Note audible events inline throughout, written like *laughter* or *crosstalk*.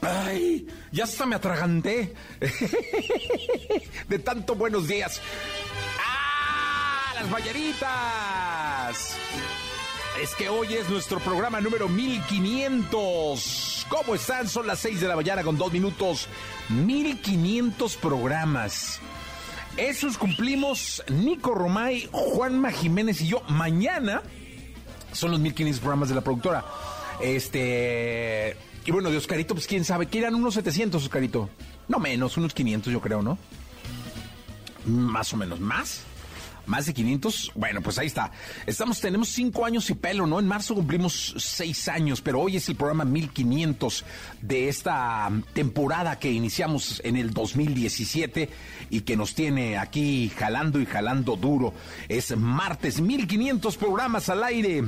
Ay, ya hasta me atraganté. *laughs* De tanto buenos días. ¡Ah! ¡Las balleritas! Es que hoy es nuestro programa número 1500. ¿Cómo están? Son las 6 de la mañana con dos minutos. 1500 programas. Esos cumplimos Nico Romay, Juanma Jiménez y yo. Mañana son los 1500 programas de la productora. Este. Y bueno, de Oscarito, pues quién sabe, que eran unos 700, Oscarito. No menos, unos 500, yo creo, ¿no? Más o menos, más. Más de 500. Bueno, pues ahí está. Estamos, tenemos cinco años y pelo, ¿no? En marzo cumplimos seis años, pero hoy es el programa 1500 de esta temporada que iniciamos en el 2017 y que nos tiene aquí jalando y jalando duro. Es martes, 1500 programas al aire.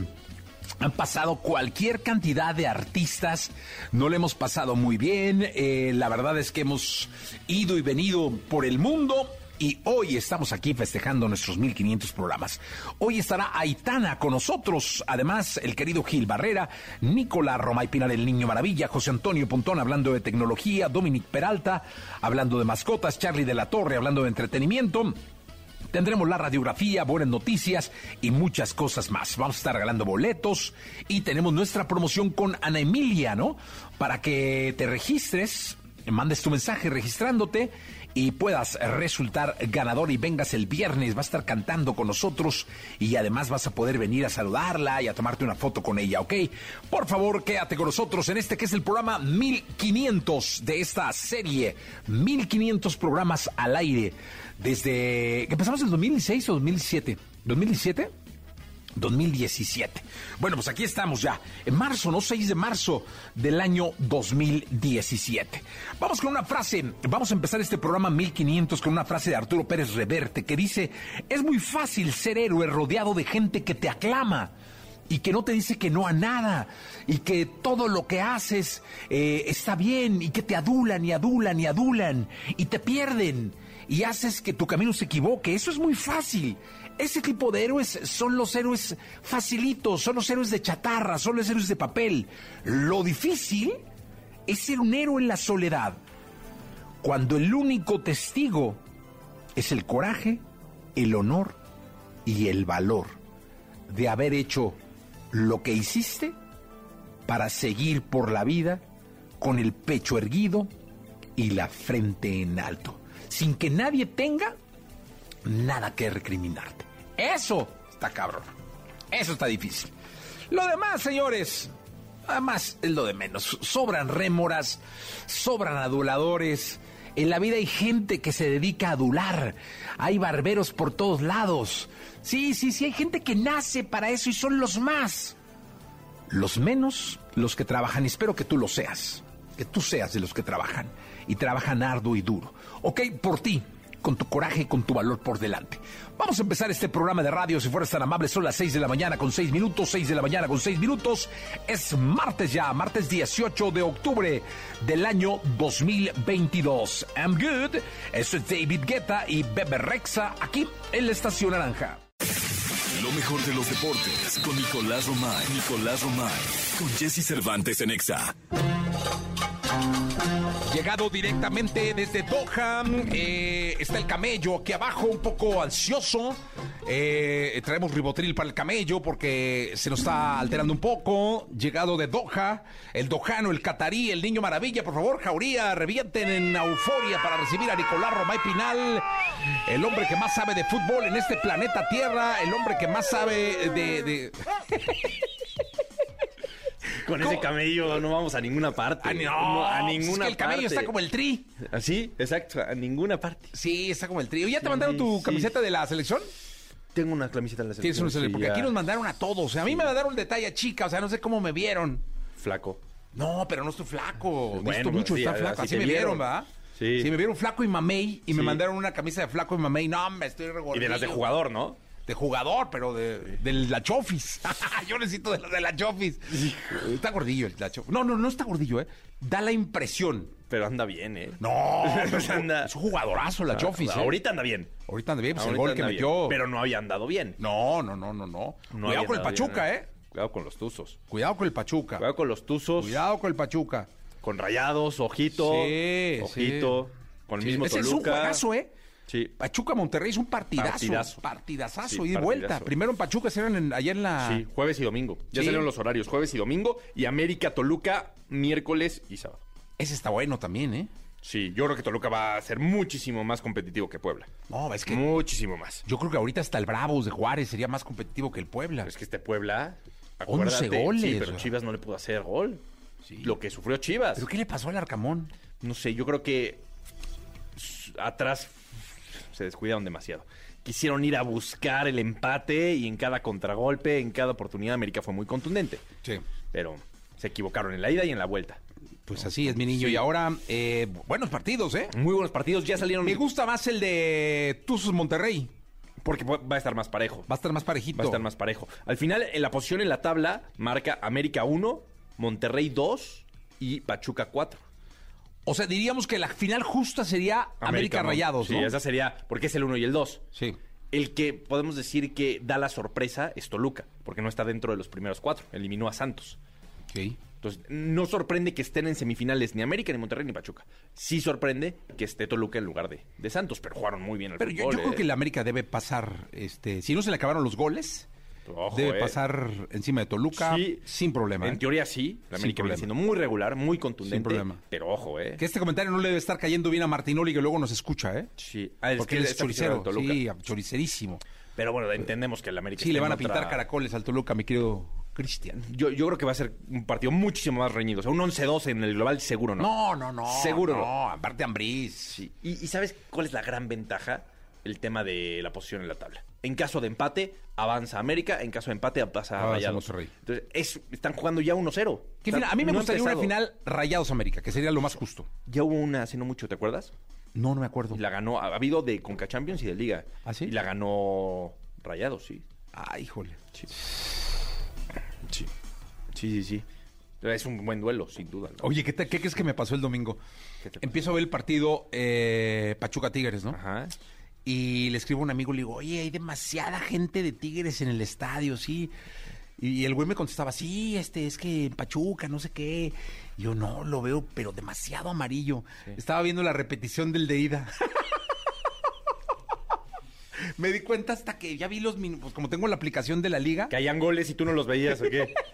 Han pasado cualquier cantidad de artistas, no le hemos pasado muy bien, eh, la verdad es que hemos ido y venido por el mundo y hoy estamos aquí festejando nuestros 1500 programas. Hoy estará Aitana con nosotros, además el querido Gil Barrera, Nicolás Romay Pinar el Niño Maravilla, José Antonio Pontón hablando de tecnología, Dominic Peralta hablando de mascotas, Charlie de la Torre hablando de entretenimiento. Tendremos la radiografía, buenas noticias y muchas cosas más. Vamos a estar regalando boletos y tenemos nuestra promoción con Ana Emilia, ¿no? Para que te registres, mandes tu mensaje registrándote y puedas resultar ganador y vengas el viernes, va a estar cantando con nosotros y además vas a poder venir a saludarla y a tomarte una foto con ella, ¿ok? Por favor, quédate con nosotros en este que es el programa 1500 de esta serie, 1500 programas al aire desde que empezamos en 2006 o 2007, 2017. 2017. Bueno, pues aquí estamos ya, en marzo, ¿no? 6 de marzo del año 2017. Vamos con una frase, vamos a empezar este programa 1500 con una frase de Arturo Pérez Reverte que dice, es muy fácil ser héroe rodeado de gente que te aclama y que no te dice que no a nada y que todo lo que haces eh, está bien y que te adulan y adulan y adulan y te pierden y haces que tu camino se equivoque. Eso es muy fácil. Ese tipo de héroes son los héroes facilitos, son los héroes de chatarra, son los héroes de papel. Lo difícil es ser un héroe en la soledad, cuando el único testigo es el coraje, el honor y el valor de haber hecho lo que hiciste para seguir por la vida con el pecho erguido y la frente en alto, sin que nadie tenga nada que recriminarte. Eso está cabrón. Eso está difícil. Lo demás, señores, además es lo de menos. Sobran rémoras, sobran aduladores. En la vida hay gente que se dedica a adular. Hay barberos por todos lados. Sí, sí, sí, hay gente que nace para eso y son los más. Los menos, los que trabajan. Espero que tú lo seas. Que tú seas de los que trabajan. Y trabajan arduo y duro. Ok, por ti con tu coraje con tu valor por delante. Vamos a empezar este programa de radio, si fueras tan amable, son las 6 de la mañana con 6 minutos, 6 de la mañana con 6 minutos. Es martes ya, martes 18 de octubre del año 2022. I'm good. Eso es David Guetta y Bebe Rexa aquí en la Estación Naranja. Lo mejor de los deportes con Nicolás Romay. Nicolás Romay. Con Jesse Cervantes en Exa. Llegado directamente desde Doha, eh, está el camello aquí abajo, un poco ansioso. Eh, traemos ribotril para el camello porque se nos está alterando un poco. Llegado de Doha, el dojano, el catarí, el niño maravilla. Por favor, Jauría, revienten en euforia para recibir a Nicolás Romay Pinal, el hombre que más sabe de fútbol en este planeta Tierra, el hombre que más sabe de... de... *laughs* Con ¿Cómo? ese camello no vamos a ninguna parte. Ah, no, a pues es ninguna que el camello parte. está como el tri. Así, exacto, a ninguna parte. Sí, está como el tri. ¿Ya te mandaron tu sí. camiseta de la selección? Tengo una camiseta de la Tienes selección. una selección, sí, porque ya. aquí nos mandaron a todos. O sea, a mí me mandaron el detalle a chica, o sea, no sé cómo me vieron. Flaco. No, pero no estoy flaco. Bueno, Visto mucho está flaco. Así me vieron. vieron, ¿verdad? Sí. Sí, me vieron flaco y mamey y me mandaron una camisa de flaco y mamey. No, me estoy Y regordillo. de las de jugador, ¿no? De jugador, pero de, *laughs* de la Chofis. Yo necesito de la de la Chofis. Está gordillo el la Chofis. No, no, no está gordillo, ¿eh? Da la impresión. Pero anda bien, ¿eh? No, *laughs* Anda- es un jugadorazo la Chofis, ¿eh? Ahorita anda bien. Ahorita anda bien, pues el gol que metió. bien. Pero no había andado bien. No, no, no, no, no. No Cuidado con el Pachuca, bien, ¿eh? Cuidado con los tuzos. Cuidado con el Pachuca. Cuidado con los tuzos. Cuidado con el Pachuca. Con rayados, ojito. Sí, ojito. Con el Sí, mismo ese es un juegazo, ¿eh? Sí. Pachuca Monterrey es un partidazo. Partidazo. Partidazazo, Sí, y de partidazo. vuelta. Primero en Pachuca, se eran en- ayer en la. Sí, jueves y domingo. Ya Sí. salieron los horarios, jueves y domingo. Y América, Toluca, miércoles y sábado. Ese está bueno también, ¿eh? Sí, yo creo que Toluca va a ser muchísimo más competitivo que Puebla. No, es que Muchísimo más. yo creo que ahorita hasta el Bravos de Juárez sería más competitivo que el Puebla. Pero es que este Puebla. 11 acuérdate, goles, Sí, pero. Chivas no le pudo hacer gol. Sí. Lo que sufrió Chivas. ¿Pero qué le pasó al Arcamón? No sé, yo creo que atrás se descuidaron demasiado. Quisieron ir a buscar el empate y en cada contragolpe, en cada oportunidad, América fue muy contundente. Sí. Pero se equivocaron en la ida y en la vuelta. Pues así es, mi niño. Y ahora, eh, buenos partidos, ¿eh? Muy buenos partidos, ya salieron. Me gusta más el de Tuzos Monterrey. Porque va a estar más parejo. Va a estar más parejito. Va a estar más parejo. Al final, en la posición en la tabla, marca América 1, Monterrey 2 y Pachuca 4. O sea, diríamos que la final justa sería América, ¿no? Rayados, Sí, ¿no? esa sería, porque es el 1 y el 2. Sí. El que podemos decir que da la sorpresa es Toluca, porque no está dentro de los primeros cuatro. Eliminó a Santos. Sí. Entonces, no sorprende que estén en semifinales ni América, ni Monterrey, ni Pachuca. Sí sorprende que esté Toluca en lugar de, de Santos, pero jugaron muy bien al Pero yo, fútbol, yo creo ¿eh? que la América debe pasar, este, si no se le acabaron los goles, Ojo, debe eh. pasar encima de Toluca Sí, sin problema. En ¿eh? teoría sí, la América viene siendo muy regular, muy contundente. Sin problema. Pero ojo, ¿eh? Que este comentario no le debe estar cayendo bien a Martinoli, que luego nos escucha, ¿eh? Sí. Ah, es Porque que él es choricero. Toluca. Sí, choricerísimo. Pero bueno, entendemos que el América Sí, le van a otra- pintar caracoles al Toluca, mi querido Cristian. Yo, yo creo que va a ser un partido muchísimo más reñido. O sea, un 11-12 en el global, seguro no. No, no, no. Seguro no. no. Aparte Ambriz. Sí. ¿Y, y sabes cuál es la gran ventaja? El tema de la posición en la tabla. En caso de empate, avanza América. En caso de empate, pasa Avanza Rayados. Monterrey. Entonces, es- están jugando ya 1-0. ¿Qué O sea, final? A mí me no gustaría una empezado. final Rayados América, que sería lo más justo. Ya hubo una hace no mucho, ¿te acuerdas? No, no me acuerdo. Y la ganó, ha habido de Conca Champions y de Liga. ¿Ah, sí? Y la ganó Rayados, sí. Ah, híjole. Sí. Sí. Sí, sí, sí. Es un buen duelo, sin duda. ¿no? Oye, ¿qué, te- qué crees que me pasó el domingo? ¿Qué te pasó? Empiezo a ver el partido eh, Pachuca Tigres, ¿no? Ajá. Y le escribo a un amigo, le digo, oye, hay demasiada gente de Tigres en el estadio, sí. Y el güey me contestaba, sí, este, es que en Pachuca, no sé qué. Y yo, no, lo veo, pero demasiado amarillo. Estaba viendo la repetición del de ida. *laughs* me di cuenta hasta que ya vi los minutos, como tengo la aplicación de la liga. Que hayan goles y tú no los veías, ¿o qué? *laughs*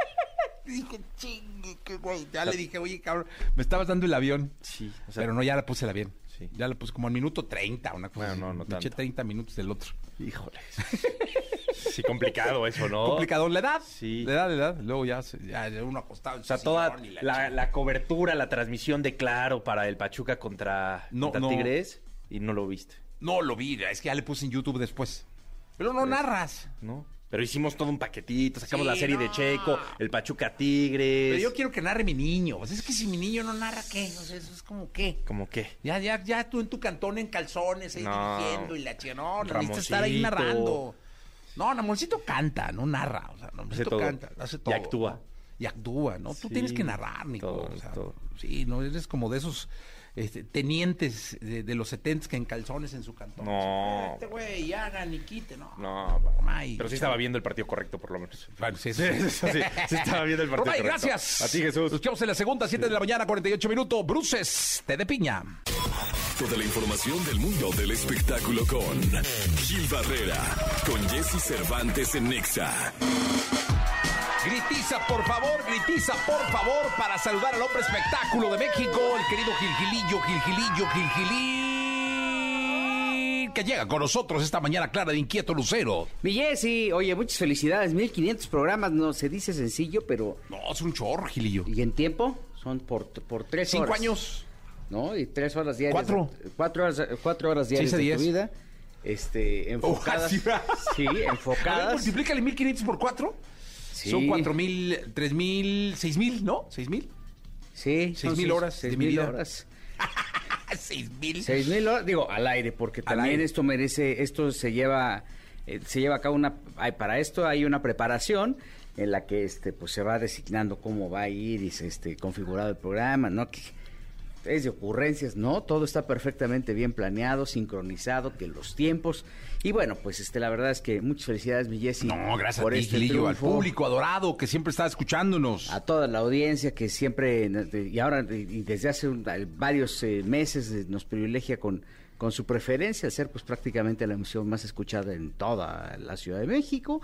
Dije, chingue, qué güey. Ya le dije, oye, cabrón, me estabas dando el avión. Sí, o sea- pero no, ya la puse el avión. Sí. Ya puse como al minuto 30, una cosa. Bueno, no, no eché tanto. 30 minutos del otro. Híjole. *laughs* Sí, complicado eso, ¿no? Complicado. La edad. Sí. La edad, la edad. Luego ya, se- ya uno acostado. O sea, toda la, la cobertura, la transmisión de Claro para el Pachuca contra, No, contra no. Tigres y no lo viste, No lo vi, es que ya le puse en YouTube después. Pero no narras. ¿no? Pero hicimos todo un paquetito, sacamos Sí, la serie de. Checo, el Pachuca Tigres. Pero yo quiero que narre mi niño. Pues es que si mi niño no narra, ¿qué? O sea, eso es como qué. ¿Cómo qué? Ya, ya, ya tú en tu cantón en calzones ahí No. dirigiendo y la chica. No, no necesitas estar ahí narrando. No, Namorcito canta, no narra. O sea, Namorcito canta, hace todo. Y actúa. Y actúa, ¿no? Tú tienes que narrar, Nico. todo, o sea, todo. Sí, no eres como de esos este, tenientes de, de los setentas que en calzones en su cantón. No. Este güey, hagan y quite, ¿no? No, Romay, pero sí estaba viendo el partido correcto, por lo menos. Bueno, sí, sí. Sí, sí, sí estaba viendo el *laughs* partido Romay, correcto. gracias. A ti, Jesús. Nos en la segunda, 7 de la mañana, 48 minutos. Bruces, té de piña. de la información del mundo del espectáculo con Gil Barrera, con Jesse Cervantes en Nexa. Gritiza, por favor, gritiza, por favor, para saludar al hombre espectáculo de México, el querido Gilgilillo, Gilgilillo, Gilgilín, que llega con nosotros esta mañana clara de Inquieto Lucero. Jessy, oye, muchas felicidades. 1500 programas, no se dice sencillo, pero. No, es un chorro, Gilillo. ¿Y en tiempo? Son por, por tres Cinco horas. años. ¿No? Y tres horas diarias. Cuatro. cuatro horas, cuatro horas diarias de tu vida. Este, *laughs* enfocadas. sí, A ver, enfocadas. multiplícale 1500 por 4. Sí. Son 4000, 3000, 6000, ¿no? 6000. Sí, Seis mil horas de Seis mi mil vida. horas. *laughs* 6000. Seis mil horas, digo, al aire, porque Al también aire. esto merece, esto se lleva, eh, se lleva a cabo una, hay- para esto hay una preparación en la que este, pues se va designando cómo va a ir y se este configurado el programa, ¿no? Que es de ocurrencias, ¿no? Todo está perfectamente bien planeado, sincronizado, que los tiempos. Y bueno, pues este, la verdad es que muchas felicidades, mi Jessy. No, gracias por a ti, este Gilillo, al público adorado que siempre está escuchándonos. a toda la audiencia que siempre y ahora y desde hace un- varios eh, meses eh, nos privilegia con con su preferencia al ser pues prácticamente la emisión más escuchada en toda la Ciudad de México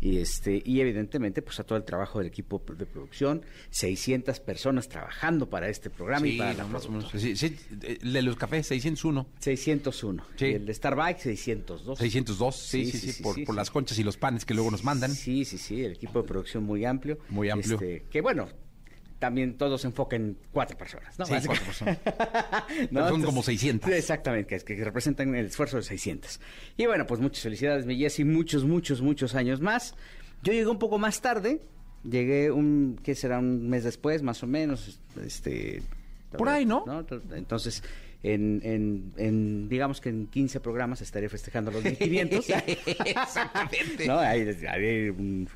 y este y evidentemente pues a todo el trabajo del equipo de producción 600 personas trabajando para este programa y Sí, para la más o menos. Sí, sí, eh, el de los cafés, 601. 601 Sí. y el de Starbucks 602 602, sí, sí, sí, por, por las conchas y los panes que luego nos mandan. Sí, sí, sí, el equipo de producción muy amplio. Muy amplio. Este, que bueno, también todo se enfoca en cuatro personas, ¿no? Sí, cuatro personas. *laughs* Pero son como 600. Exactamente, que, es- que representan el esfuerzo de 600. Y bueno, pues muchas felicidades, mi Jessy, muchos, muchos, muchos años más. Yo llegué un poco más tarde, llegué un, ¿qué será? Un mes después, más o menos, este... Por ahí, ¿no? Entonces... En, en, en, digamos que en 15 programas estaré festejando los 1500. *laughs* *laughs* Exactamente. ¿no? Ahí haré un,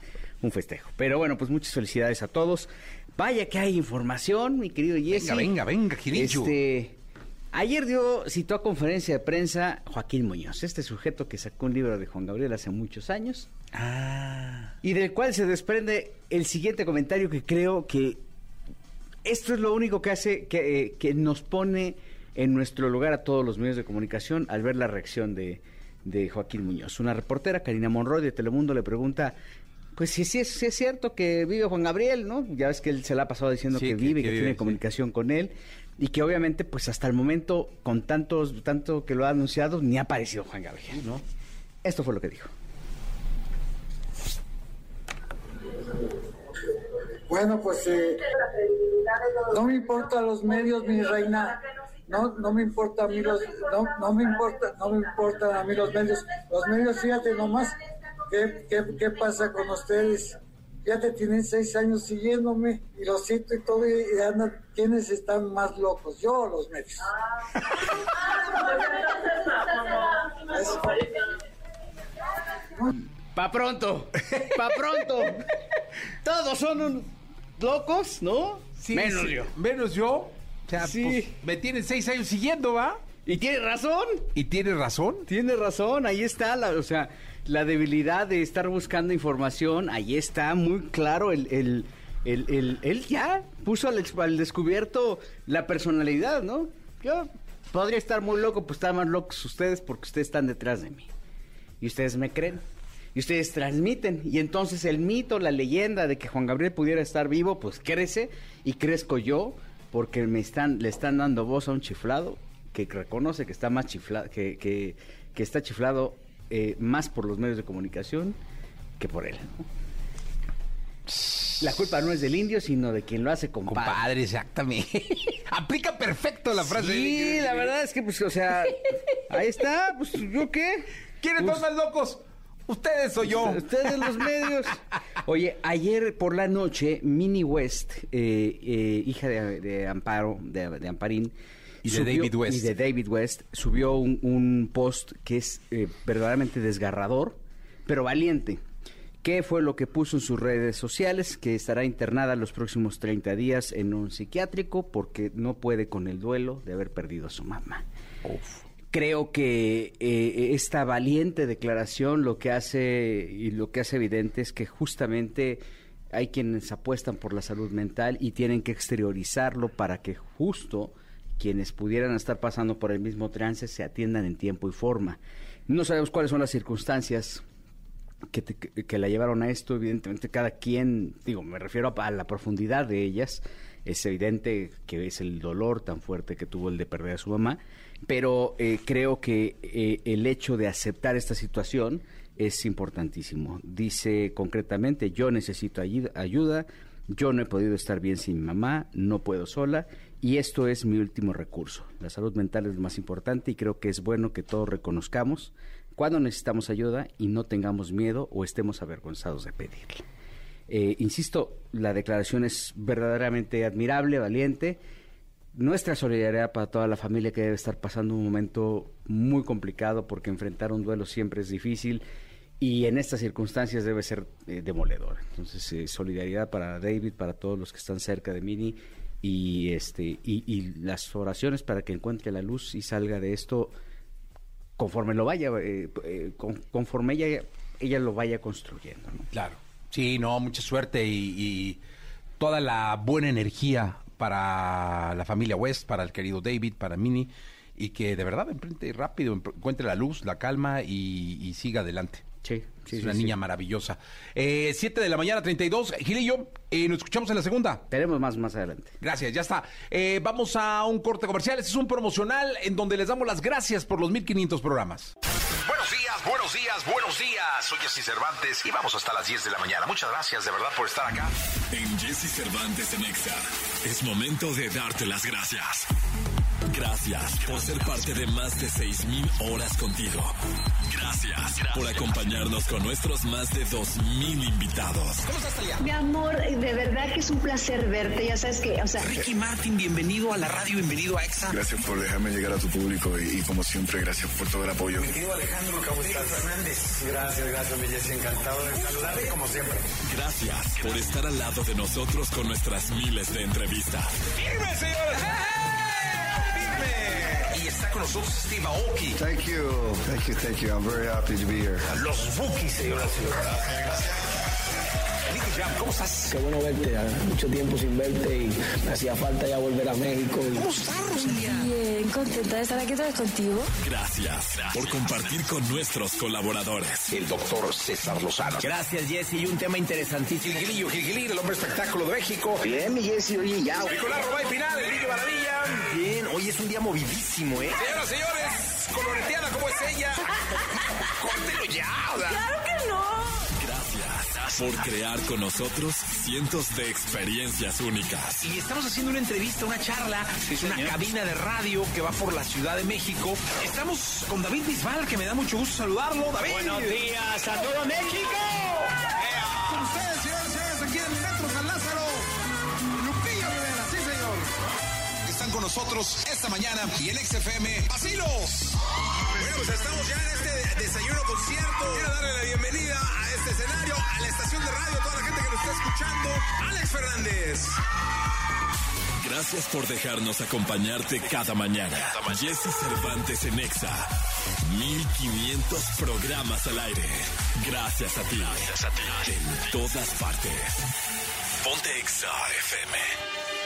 un festejo. Pero bueno, pues muchas felicidades a todos. Vaya que hay información, mi querido Jesse. Venga, venga, venga, Gilillo. Este, ayer dio, citó a conferencia de prensa Joaquín Muñoz, este sujeto que sacó un libro de Juan Gabriel hace muchos años Ah. y del cual se desprende el siguiente comentario que creo que esto es lo único que hace que, eh, que nos pone en nuestro lugar a todos los medios de comunicación al ver la reacción de, de Joaquín Muñoz. Una reportera, Karina Monroy de Telemundo, le pregunta, pues si es, si es cierto que vive Juan Gabriel, ¿no? Ya ves que él se la ha pasado diciendo Sí, que, que- vive, que que, vive, tiene sí. comunicación con él y que obviamente pues hasta el momento con tantos tanto que lo ha anunciado ni ha aparecido Juan Gabriel, ¿no? Esto fue lo que dijo. Bueno, pues eh, no me importan los medios, mi reina. No, no me importa a mí los, no, no me importa, no me importan a mí los medios. Los medios, fíjate nomás, ¿qué, qué, qué pasa con ustedes? Fíjate, tienen seis años siguiéndome y lo siento y todo, y, andan, ¿quiénes están más locos? ¿Yo o los medios? Eso. Pa' pronto, pa' pronto. Todos son un- locos, ¿no? Sí, Menos sí, yo. Menos yo. O sea, Sí. pues, me tienen seis años siguiendo, ¿va? Y tiene razón, Y tienes razón. tiene razón, ahí está, la, o sea, la debilidad de estar buscando información, ahí está muy claro, el, el, él ya puso al, descubierto la personalidad, ¿no? Yo podría estar muy loco, pues están más locos ustedes porque ustedes están detrás de mí. Y ustedes me creen. Y ustedes transmiten. Y entonces el mito, la leyenda de que Juan Gabriel pudiera estar vivo, pues crece y crezco yo porque me están, le están dando voz a un chiflado que reconoce que está más chiflado, que, que está chiflado eh, más por los medios de comunicación que por él. ¿no? La culpa no es del indio, sino de quien lo hace compadre. Compadre, exactamente. *laughs* Aplica perfecto la frase. Sí, la verdad es que, pues, o sea, ahí está, pues, ¿yo qué? ¿Quiénes Pues, son más locos? ¿Ustedes o yo? Ustedes los medios. Oye, ayer por la noche, Minnie West, eh, eh, hija de, de Amparo, de, de Amparín. Y de David West. Y de David West, subió un, un post que es eh, verdaderamente desgarrador, pero valiente. ¿Qué fue lo que puso en sus redes sociales? Que estará internada los próximos 30 días en un psiquiátrico porque no puede con el duelo de haber perdido a su mamá. Creo que eh, esta valiente declaración lo que hace y lo que hace evidente es que justamente hay quienes apuestan por la salud mental y tienen que exteriorizarlo para que justo quienes pudieran estar pasando por el mismo trance se atiendan en tiempo y forma. No sabemos cuáles son las circunstancias que, te- la llevaron a esto, evidentemente cada quien, digo, me refiero a, la profundidad de ellas, es evidente que es el dolor tan fuerte que tuvo el de perder a su mamá, pero eh, creo que eh, el hecho de aceptar esta situación es importantísimo. Dice concretamente, yo necesito ayu- ayuda, yo no he podido estar bien sin mamá, no puedo sola y esto es mi último recurso. La salud mental es lo más importante y creo que es bueno que todos reconozcamos cuando necesitamos ayuda y no tengamos miedo o estemos avergonzados de pedirle. Eh, insisto, la declaración es verdaderamente admirable, valiente. Nuestra solidaridad para toda la familia que debe estar pasando un momento muy complicado porque enfrentar un duelo siempre es difícil y en estas circunstancias debe ser eh, demoledor. Entonces, eh, solidaridad para David, para todos los que están cerca de Mini y este y, y las oraciones para que encuentre la luz y salga de esto conforme lo vaya, eh, eh, con- conforme ella ella lo vaya construyendo. Claro. Sí, no, mucha suerte y, toda la buena energía para la familia West, para el querido David, para Minnie, y que de verdad emprende rápido, encuentre la luz, la calma y siga adelante. Sí, sí, es una sí. niña maravillosa. Eh, Siete de la mañana, 32. Gilillo, eh, nos escuchamos en la segunda. Tenemos más más adelante. Gracias, ya está. Eh, vamos a un corte comercial. Este es un promocional en donde les damos las gracias por los 1500 programas. Buenos días, buenos días, buenos días. Soy Jesse Cervantes y vamos hasta las 10 de la mañana. Muchas gracias de verdad por estar acá. En Jesse Cervantes en Exa, es momento de darte las gracias. Gracias por ser parte de más de 6000 horas contigo. Gracias, por acompañarnos con nuestros más de 2000 invitados. Mi amor, de verdad que es un placer verte. Ya sabes que, o sea, Ricky Martin, bienvenido a la radio, bienvenido a EXA. Gracias por dejarme llegar a tu público y, y como siempre, gracias por todo el apoyo. Alejandro Caballero Fernández. Gracias, gracias, mi Jesse. Encantado de saludarte como siempre. Gracias por estar al lado de nosotros con nuestras miles de entrevistas. ¡Firme, señores! Está con nosotros Steve Aoki. Thank you, thank you, thank you. I'm very happy to be here. Los Bookies, señoras y señores. Nicky Jam, ¿cómo estás? Qué bueno verte, ¿eh? mucho tiempo sin verte y me hacía falta ya volver a México. y- ¿Cómo estás, Rosalía? Bien, contenta de estar aquí otra vez contigo. Gracias por compartir con nuestros colaboradores. El doctor César Lozano. Gracias, Jesse. Y un tema interesantísimo. Gilgilillo, Gilgilín, el hombre espectáculo de México. Bien, mi Jesse, oye, ya. Nicolás Robay Pinal, Enrique Maravilla. Bien, hoy es un día movidísimo, ¿eh? Señoras, señores, coloreteada como es ella. *laughs* Córtelo ya, o sea. ¡Claro por crear con nosotros cientos de experiencias únicas. Y estamos haciendo una entrevista, una charla, es una cabina de radio que va por la Ciudad de México. Estamos con David Bisbal, que me da mucho gusto saludarlo. David. Buenos días a todo México. Con ustedes, señores señores, aquí en el Metro San Lázaro. Lupillo Rivera, sí, señor. Están con nosotros esta mañana y en XFM Asilos. Bueno, pues estamos ya en este desayuno bienvenida a este escenario, a la estación de radio, a toda la gente que nos está escuchando. Alex Fernández. Gracias por dejarnos acompañarte cada mañana. Jesse Cervantes en Exa. 1500 programas al aire. Gracias a ti. Gracias a ti. En todas partes. Ponte Exa FM.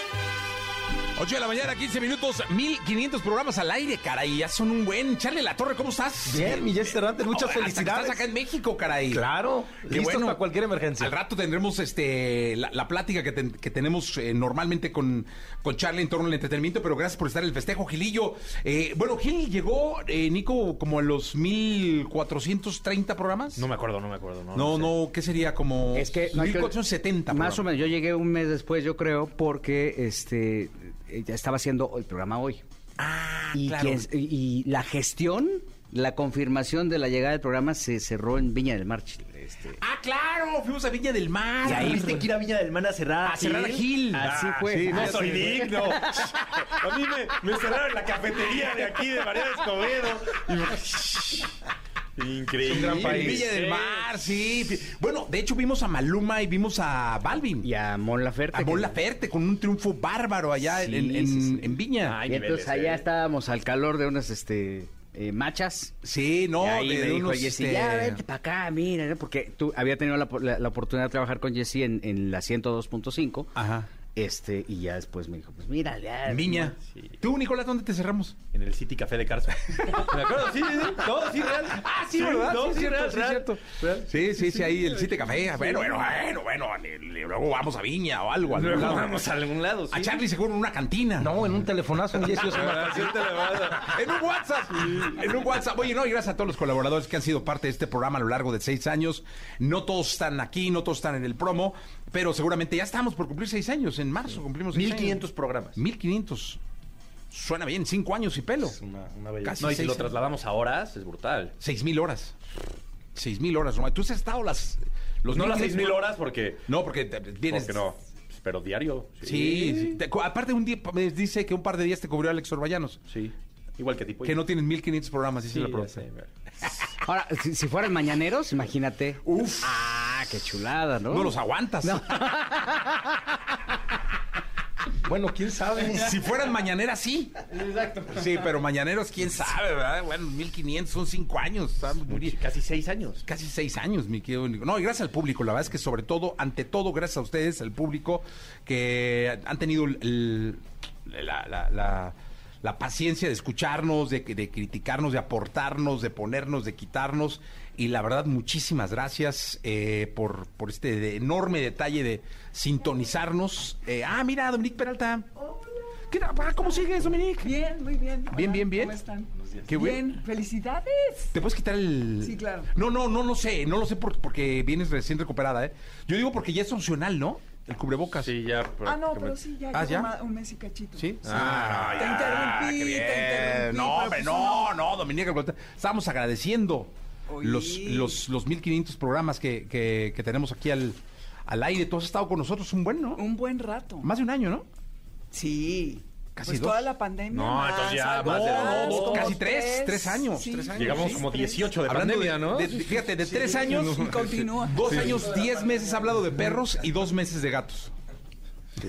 8 de la mañana, 15 minutos, 1500 programas al aire, caray. Ya son un buen. Charlie La Torre, ¿cómo estás? Bien, mi Cervantes, muchas felicidades. Estás acá en México, caray. Claro, Qué listos bueno. para cualquier emergencia. Al rato tendremos este la, la plática que, ten- que tenemos eh, normalmente con, con Charlie en torno al entretenimiento, pero gracias por estar en el festejo, Gilillo. Eh, bueno, Gil llegó, eh, Nico, como a los 1430 programas. No me acuerdo, no me acuerdo. No, No, sé. no, ¿qué sería? Como Es que que- 1470. Más o menos, yo llegué un mes después, yo creo, porque este ya estaba haciendo el programa hoy. Ah, y, claro. y la gestión, la confirmación de la llegada del programa se cerró en Viña del Mar. Este, Ah, claro, fuimos a Viña del Mar. Y ahí viste que ir a Viña del Man a cerrar. A cerrar a Gil. Así Ah, fue. sí, no Así soy fue. digno. *laughs* A mí me, me cerraron la cafetería de aquí de María de Escobedo. Increíble. Un gran país. Viña del. Mar, sí. Bueno, de hecho vimos a Maluma y vimos a Balvin. Y a Mon Laferte. a Mon Laferte con un triunfo bárbaro allá Sí, en, en- sí, sí. en Viña. Ay, Y entonces niveles, allá eh. estábamos al calor de unas este eh, machas. Sí, no, y ahí de me dijo unos, Jessy, este, ya vente para acá, mira, porque tú había tenido la, la- la oportunidad de trabajar con Jessy en, en la 102.5. Ajá. Este, y ya después me dijo, pues mira, ya. Viña. ¿Tú, Nicolás, dónde te cerramos? En el City Café de Carson. *laughs* ¿Me acuerdo? Sí, sí, sí. No, sí, real. Ah, sí, ¿verdad? No, sí, sí, real, sí, real. cierto. Real. Sí, sí, sí, ahí el Cite Café. Bueno, bueno, bueno, bueno. Luego vamos a Viña o algo. Luego lado. vamos a algún lado, A sí. Charlie seguro en una cantina. No, en un telefonazo, un Jessy Osma. Sí, te la mando. En un WhatsApp. En un WhatsApp. Oye, no, y gracias a todos los colaboradores que han sido parte de este programa a lo largo de seis años. No todos están aquí, no todos están en el promo, pero seguramente ya estamos por cumplir seis años. En marzo cumplimos seis 1500 años. programas. 1500. Suena bien, cinco años y pelo. Es una, una belleza. Casi no, y si seis lo años. trasladamos a horas, es brutal. Seis mil horas. Seis mil horas. Román. Tú has estado las... Los no las 1500 6000 horas porque. No, porque te- vienes... Porque no. Pero diario. Sí, sí. Te- cu- aparte un día, me dice que un par de días te cubrió Alex Orballanos. Sí. Igual que tipo. Que no tienes 1500 programas, dice Sí, la producción. Ahora, si, si fueran mañaneros, imagínate. Uf. Qué chulada, ¿no? No los aguantas. *laughs* Bueno, quién sabe. Si fueran mañaneras, sí. Exacto. Sí, pero mañaneros, quién sabe, ¿verdad? Bueno, 1500 son cinco años. Casi seis años. Casi seis años, mi querido. No, y gracias al público. La verdad es que sobre todo, ante todo, gracias a ustedes, al público, que han tenido el- el- la, la- la- la paciencia de escucharnos, de, de criticarnos, de aportarnos, de ponernos, de quitarnos. Y la verdad, muchísimas gracias eh, por, por este de- enorme detalle de sintonizarnos. Eh, ah, mira, Dominique Peralta. ¿Qué tal? Ah, ¿Cómo sigues, Dominique? Bien, muy bien. Bien, Hola, bien, bien. ¿Cómo están? Qué bueno. Bien, felicidades. ¿Te puedes quitar el...? Sí, claro. No, no, no lo sé. No lo sé por- porque vienes recién recuperada, ¿eh? Yo digo porque ya es opcional, ¿no? El cubrebocas. Sí, ya. Ah, no, pero sí, ya Ah, llevo ¿ya? ma- un mes y cachito. ¿Sí? Ah, te ya, interrumpí, qué te bien. interrumpí. No, pero hombre, pues no, no, Dominica. Estamos agradeciendo los, los, los 1500 programas que, que, que tenemos aquí al, al aire. Tú has estado con nosotros un buen, ¿no? Un buen rato. Más de un año, ¿no? Sí. Casi pues dos. toda la pandemia. No, más, entonces ya más de dos, casi tres, tres años, tres años. Llegamos sí, como tres. 18 de Hablando pandemia, de- ¿no? de- fíjate, de tres años. Y continúa. Dos años, diez meses hablado de perros y dos meses de gatos.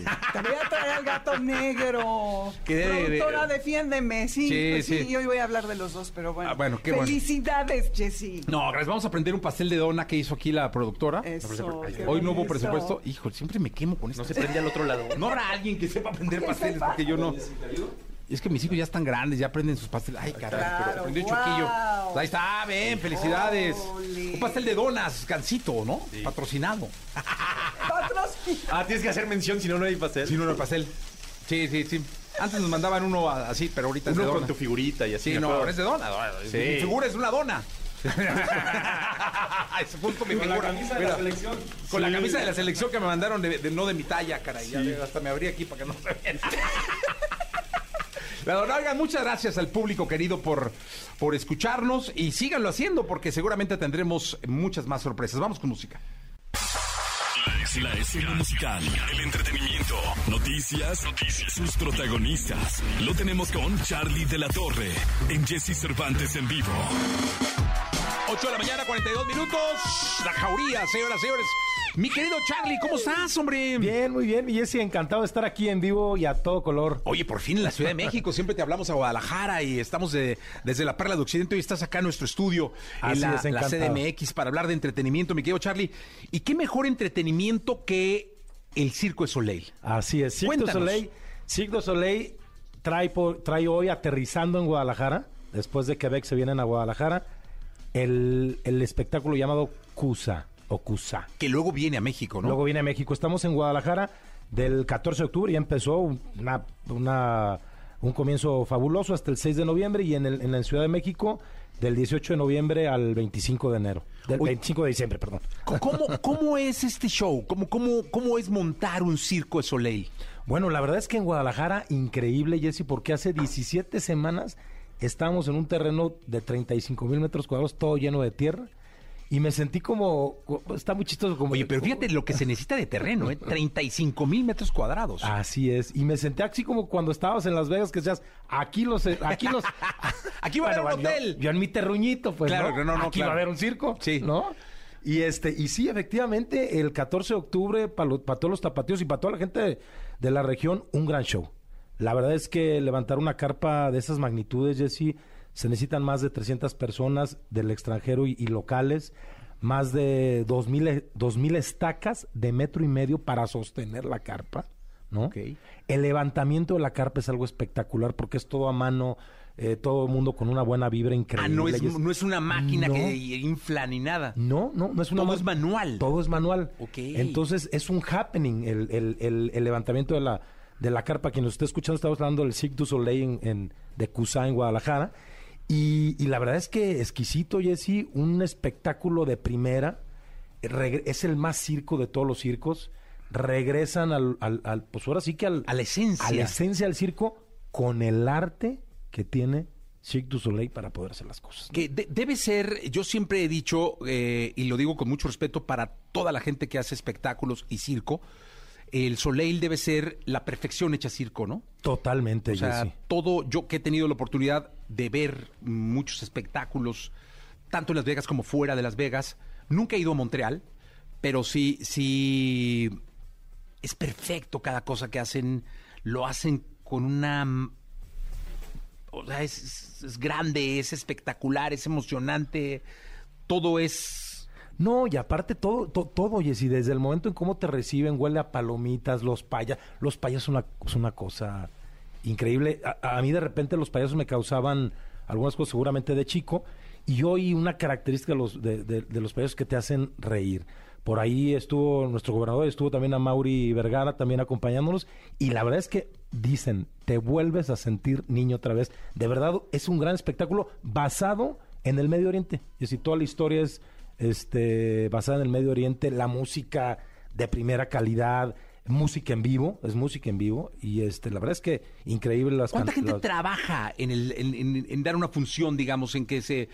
Te voy a traer al gato negro. De- Productora, defiéndeme. Sí, Sí, pues sí, sí. y hoy voy a hablar de los dos, pero bueno. Ah, bueno, qué bueno. Felicidades, Jessy. No, gracias. Vamos a aprender un pastel de dona que hizo aquí la productora. Eso, qué Hoy no hubo presupuesto. Hijo, siempre me quemo con esto. No se prende al otro lado. No habrá alguien que sepa aprender *laughs* pasteles sepa. porque yo no. Es que mis hijos ya están grandes, ya aprenden sus pasteles. Ay, caray, Claro, pero aprendió wow. Choquillo. Ahí está, ven, felicidades. Ole. Un pastel de donas, gancito, ¿no? Patrocinado. Patrocinio. Ah, tienes que hacer mención, si no, no hay pastel. Sí, no, no, pastel. Sí, sí, sí. Antes nos mandaban uno así, pero ahorita es de Uno dona. con tu figurita y así. Sí, no, ahora es de dona. Sí. Mi figura es una dona. *laughs* justo mi figura. Mira, Con la camisa de la selección que me mandaron, de, de- no de mi talla, caray. Ya hasta me abrí aquí para que no se vea. *laughs* Oigan, muchas gracias al público querido por, por escucharnos y síganlo haciendo porque seguramente tendremos muchas más sorpresas. Vamos con música. La escena musical, el entretenimiento, noticias, sus protagonistas. Lo tenemos con Charlie de la Torre en Jesse Cervantes en vivo. 8 de la mañana, 42 minutos. La jauría, señoras y señores. Mi querido Charlie, ¿cómo estás, hombre? Bien, muy bien. Y Jesse, encantado de estar aquí en vivo y a todo color. Oye, por fin en la Ciudad de México, siempre te hablamos a Guadalajara y estamos de- desde la Perla de Occidente y estás acá en nuestro estudio en Así la, es, la. CDMX para hablar de entretenimiento, mi querido Charlie. ¿Y qué mejor entretenimiento que el Circo de Soleil? Así es. Du Cuéntanos. Soleil, Cirque du Soleil trae, trae hoy aterrizando en Guadalajara, después de Quebec se vienen a Guadalajara, el, el espectáculo llamado Cusa o Cusa. Que luego viene a México, ¿no? Luego viene a México. Estamos en Guadalajara del 14 de octubre, ya empezó una, una- un comienzo fabuloso hasta el 6 de noviembre y en, el, en la Ciudad de México del 18 de noviembre al 25 de enero. Del Oye. 25 de diciembre, perdón. ¿Cómo, cómo es este show? ¿Cómo, cómo, ¿Cómo es montar un Circo de Soleil? Bueno, la verdad es que en Guadalajara, increíble, Jesse, porque hace 17 semanas estábamos en un terreno de 35 mil metros cuadrados, todo lleno de tierra, y me sentí como, está muy chistoso. Como, Oye, pero fíjate lo que se necesita de terreno, ¿eh? *laughs* 35 mil metros cuadrados. Así es, y me senté así como cuando estabas en Las Vegas, que decías, aquí los, aquí los, *laughs* Aquí va a haber un yo- hotel. Yo, en mi terruñito, pues, Claro, ¿no? no, no, aquí claro. va a haber un circo, Sí. ¿no? Y este, y sí, efectivamente, el 14 de octubre, para todos los tapatíos y para toda la gente de, de la región, un gran show. La verdad es que levantar una carpa de esas magnitudes, Jesse, se necesitan más de 300 personas del extranjero y, y locales, más de 2.000 dos mil estacas de metro y medio para sostener la carpa, ¿no? El levantamiento de la carpa es algo espectacular porque es todo a mano, eh, todo el mundo con una buena vibra Ah, increíble. no es, no es una máquina No. que infla ni nada. No, no, no es una Todo es manual. Todo es manual. Ok. Entonces es un happening el, el- el- el levantamiento de la, de la carpa. Quien nos esté escuchando, estamos hablando del Cirque du Soleil en, en- de Cusá, en Guadalajara. Y, y la verdad es que exquisito, Jesse, un espectáculo de primera. Es el más circo de todos los circos. Regresan al, al- al- pues ahora sí que al, A la esencia. a la esencia del circo con el arte que tiene Cirque du Soleil para poder hacer las cosas. Que de- debe ser, yo siempre he dicho, eh, y lo digo con mucho respeto para toda la gente que hace espectáculos y circo, el Soleil debe ser la perfección hecha circo, ¿no? Totalmente, O sea, Jesse. todo, yo que he tenido la oportunidad de ver muchos espectáculos, tanto en Las Vegas como fuera de Las Vegas, nunca he ido a Montreal, pero sí, sí, es perfecto cada cosa que hacen, lo hacen con una... O sea, es, es- es grande, es espectacular, es emocionante, todo es... No, y aparte todo, to- todo, Jessy, desde el momento en cómo te reciben, huele a palomitas, los payas, los payasos son una, una cosa increíble. A, a mí de repente los payasos me causaban algunas cosas seguramente de chico, y hoy una característica de los, de, de- de los payasos que te hacen reír. Por ahí estuvo nuestro gobernador, estuvo también a Mauri Vergara también acompañándonos, y la verdad es que dicen, te vuelves a sentir niño otra vez. De verdad, es un gran espectáculo basado en el Medio Oriente. Y si toda la historia es este, basada en el Medio Oriente, la música de primera calidad, música en vivo, es música en vivo, y este, la verdad es que increíble las ¿Cuánta gente las- trabaja en, el, en, en- en dar una función, digamos, en que se...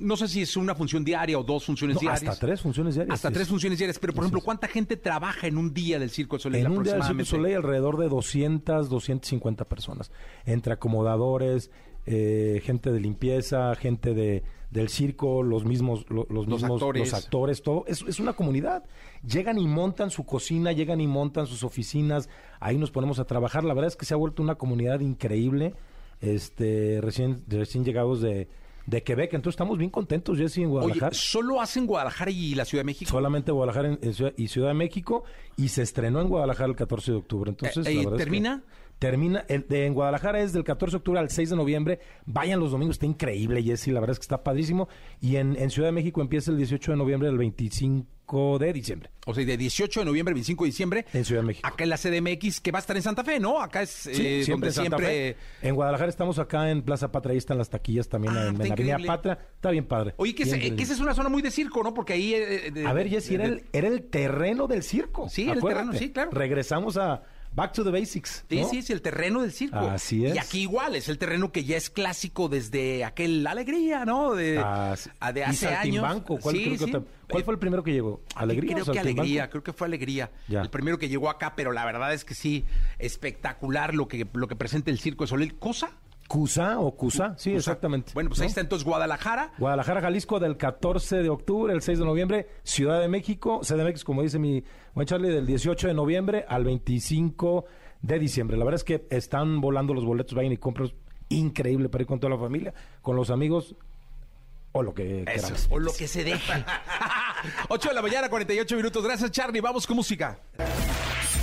No sé si es una función diaria o dos funciones No, diarias. hasta tres funciones diarias. Hasta sí, tres funciones diarias. Pero, por ejemplo. ¿cuánta gente trabaja en un día del Circo del Soleil En un día del du aproximadamente? Soleil alrededor de 200, 250 personas. Entre acomodadores, eh, gente de limpieza, gente de, del circo, los mismos, lo- los, Los mismos actores. los actores, todo. Es, es una comunidad. Llegan y montan su cocina, llegan y montan sus oficinas. Ahí nos ponemos a trabajar. La verdad es que se ha vuelto una comunidad increíble. Este, recién, recién llegados de, de Quebec. Entonces estamos bien contentos, Jesse, en Oye, Guadalajara. ¿solo hacen Guadalajara y la Ciudad de México? Solamente Guadalajara en- en Ciudad- y Ciudad de México y se estrenó en Guadalajara el 14 de octubre. Entonces, Eh, la eh, verdad es que ¿termina? el de, en Guadalajara es del 14 de octubre al 6 de noviembre. Vayan los domingos, está increíble, Jessy, la verdad es que está padrísimo. Y en, en Ciudad de México empieza el 18 de noviembre al 25 de diciembre. O sea, de 18 de noviembre, 25 de diciembre. En Ciudad de México. Acá en la CDMX, que va a estar en Santa Fe, ¿no? Acá es Sí, eh, donde en Santa siempre... Fe. En Guadalajara estamos acá en Plaza Patria, ahí están las taquillas también Ah, en, en Avenida increíble. Patria. Está bien padre. Oye, que, Bien, bien, que esa es una zona muy de circo, ¿no? Porque ahí... eh, de- A ver, Jessy, era el, era el terreno del circo. Sí, era el terreno, sí, claro. Regresamos a Back to the Basics. Sí, ¿no? sí, es el terreno del circo. Así es. Y aquí igual, es el terreno que ya es clásico desde aquel Alegría, ¿no? De, Ah, sí. y hace años. ¿cuál, Sí, creo que sí. te- ¿cuál fue el primero que llegó? ¿Alegría Creo que? Alegría, creo que fue Alegría. Ya. El primero que llegó acá, pero la verdad es que sí, espectacular lo que, lo que presenta el Circo de Soleil. ¿Cosa? Cusa o Cusa, sí, exactamente. Bueno, pues ahí está entonces Guadalajara. Guadalajara, Jalisco, del 14 de octubre, el 6 de noviembre. Ciudad de México, CDMX, como dice mi buen Charlie, del 18 de noviembre al 25 de diciembre. La verdad es que están volando los boletos, vayan y compren. Increíble para ir con toda la familia, con los amigos o lo que Eso, o lo que se deje. *laughs* 8 de la mañana, 48 minutos. Gracias, Charlie. Vamos con música.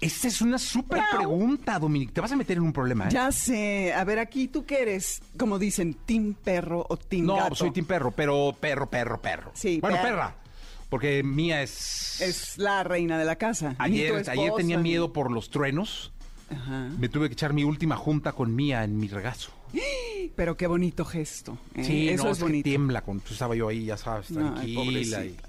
Esta es una súper pregunta, Dominique. Te vas a meter en un problema, ¿eh? Ya sé. A ver, aquí tú qué eres, como dicen, team perro o team No, gato. soy team perro, pero perro, perro, perro. Sí, Bueno, perra. Porque mía es... Es la reina de la casa. Ayer, ayer tenía miedo por los truenos. Ajá. Me tuve que echar mi última junta con Mía en mi regazo. *gasps* Pero qué bonito gesto. ¿eh? Sí, Eso no, es que bonito. tiembla. Cuando estaba yo ahí, ya sabes, Ay, tranquila. y, pobrecita.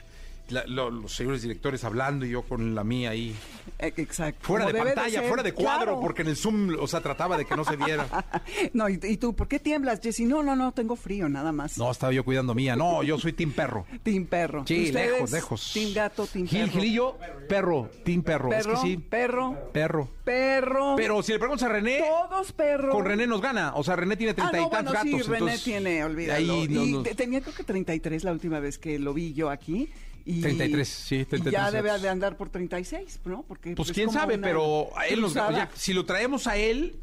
La- lo- los señores directores hablando y yo con la mía ahí. Eh, Exacto. Fuera Como de pantalla, fuera de cuadro, Claro. porque en el Zoom, o sea, trataba de que no se viera. *laughs* No, y, y tú, ¿por qué tiemblas, Jessy? No, no, no, tengo frío, nada más. No, estaba yo cuidando mía. No, yo soy Team Perro. *laughs* Team perro. Sí, lejos, lejos. Team gato, team Gil, perro. Gilillo, perro, Team Perro. Perro, Es que sí, perro, perro. perro. Pero si le preguntas a René, Todos perros. con René nos gana. O sea, René tiene Ah, treinta no, y tantos bueno, sí, gatos. René entonces, tiene, olvídalo. Ahí no y tenía creo que 33 la última vez que lo vi yo aquí. Y, 33, sí, y 33 ya debe de andar por 36, ¿no? Porque Pues es quién sabe, una pero a él nos ya, si lo traemos a él,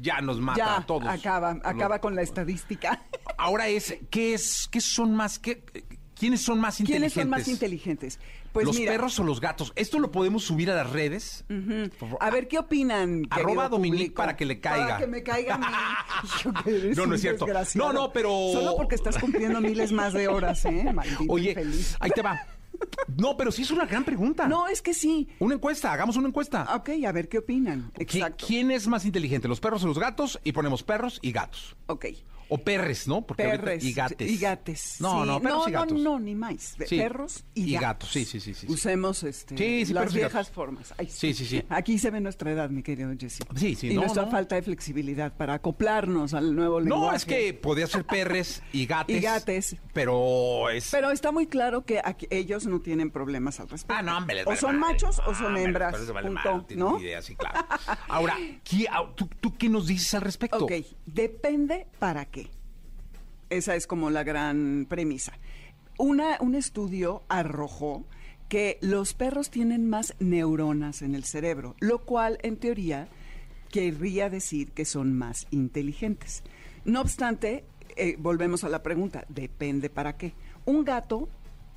ya nos mata Ya, a todos. acaba, Lo- acaba con la estadística. Ahora es, ¿qué es, qué son más, qué, quiénes son más ¿Quiénes inteligentes? son más inteligentes? Pues ¿Los mira, perros o los gatos? Esto lo podemos subir a las redes. ujú. A ver, ¿qué opinan? Arroba Dominique para que le caiga. Para que me caiga a mí. *laughs* No, no es cierto. No, no, pero- Solo porque estás cumpliendo miles más de horas, ¿eh? *laughs* Maldito Oye, infeliz. ahí te va. No, pero sí es una gran pregunta. No, es que sí. Una encuesta, hagamos una encuesta. Ok, a ver, ¿qué opinan? ¿Qui- Exacto. ¿Quién es más inteligente, los perros o los gatos? Y ponemos perros y gatos. Ok. O perres, ¿no? Porque ahorita- Perres. y gates. Y gates. No, sí. no, perros y gatos. No, no, ni más. Sí. Perros y, Y gatos. gatos, sí, sí, sí, sí. Usemos este, las viejas formas. Ay, Sí, sí, sí. Aquí se ve nuestra edad, mi querido Jesse. Sí, sí, Y no, nuestra no. falta de flexibilidad para acoplarnos al nuevo lenguaje. No, es que podía ser perres y gates. *laughs* Y gates. Pero es. Pero está muy claro que aquí ellos no tienen problemas al respecto. Ah, no, hombre, les O son madre. machos o Ah, son hembras. pero vale punto, madre, no ¿no? idea, sí, claro. Ahora, ¿qué- ah, ¿tú, tú qué nos dices al respecto? Ok, depende para qué. Esa es como la gran premisa. Una, un estudio arrojó que los perros tienen más neuronas en el cerebro, lo cual en teoría querría decir que son más inteligentes. No obstante, eh, volvemos a la pregunta, depende para qué. Un gato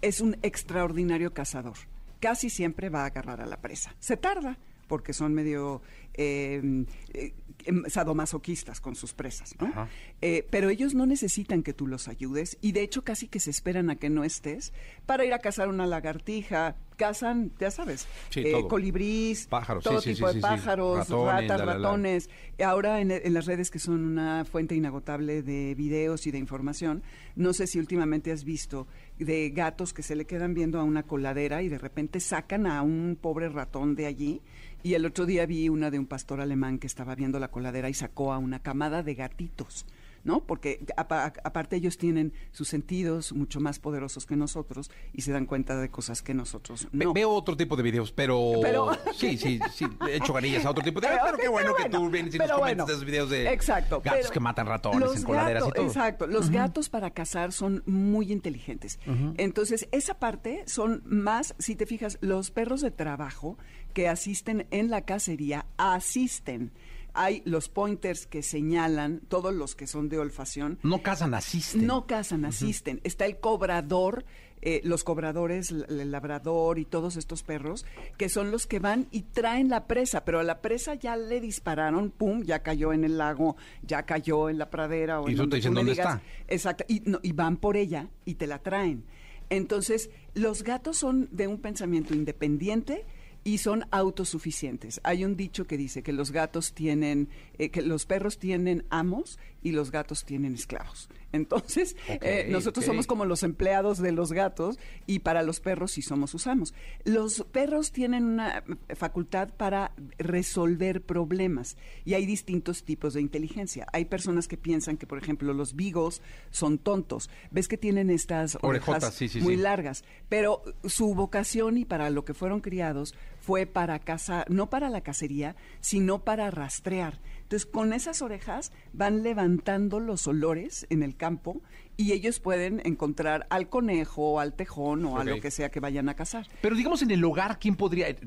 es un extraordinario cazador. Casi siempre va a agarrar a la presa. Se tarda, porque son medio eh, eh, em, sadomasoquistas con sus presas, ¿no? Eh, pero ellos no necesitan que tú los ayudes y de hecho casi que se esperan a que no estés para ir a cazar una lagartija. Cazan, ya sabes, Sí, eh, todo. colibrís, Pájaros, todo sí, tipo sí, de pájaros, Ratones, ratas, la, la, la. ratones. Ahora en, en las redes que son una fuente inagotable de videos y de información, no sé si últimamente has visto de gatos que se le quedan viendo a una coladera y de repente sacan a un pobre ratón de allí. Y el otro día vi una de un pastor alemán que estaba viendo la coladera y sacó a una camada de gatitos. ¿No? Porque apa- aparte ellos tienen sus sentidos mucho más poderosos que nosotros y se dan cuenta de cosas que nosotros Ve- no. Veo otro tipo de videos, pero... Pero- *laughs* Sí, sí, sí, he hecho ganillas a otro tipo de videos, pero qué bueno que tú vienes y nos comentas esos videos de Exacto, gatos que matan ratones en coladeras gatos- y todo. Exacto, los gatos para cazar son muy inteligentes. Entonces, esa parte son más, si te fijas, los perros de trabajo que asisten en la cacería, asisten. Hay los pointers que señalan, todos los que son de olfacción, No cazan, asisten. no cazan, asisten. Está el cobrador, eh, los cobradores, el labrador y todos estos perros, que son los que van y traen la presa, pero a la presa ya le dispararon, pum, ya cayó en el lago, ya cayó en la pradera o Y en tú te donde dicen me dónde digas. está. Exacto, y, no, y van por ella y te la traen. Entonces, los gatos son de un pensamiento independiente y son autosuficientes. Hay un dicho que dice que los gatos tienen, eh, que los perros tienen amos y los gatos tienen esclavos. Entonces, eh, nosotros somos como los empleados de los gatos y para los perros sí somos sus amos. Los perros tienen una facultad para resolver problemas y hay distintos tipos de inteligencia. Hay personas que piensan que, por ejemplo, los beagles son tontos. ¿Ves que tienen estas Orejotas, orejas sí, sí, muy sí. largas? Pero su vocación y para lo que fueron criados fue para cazar, no para la cacería, sino para rastrear. Entonces, con esas orejas van levantando los olores en el campo y ellos pueden encontrar al conejo, al tejón o a lo que sea que vayan a cazar. Pero digamos en el hogar, ¿quién podría, eh,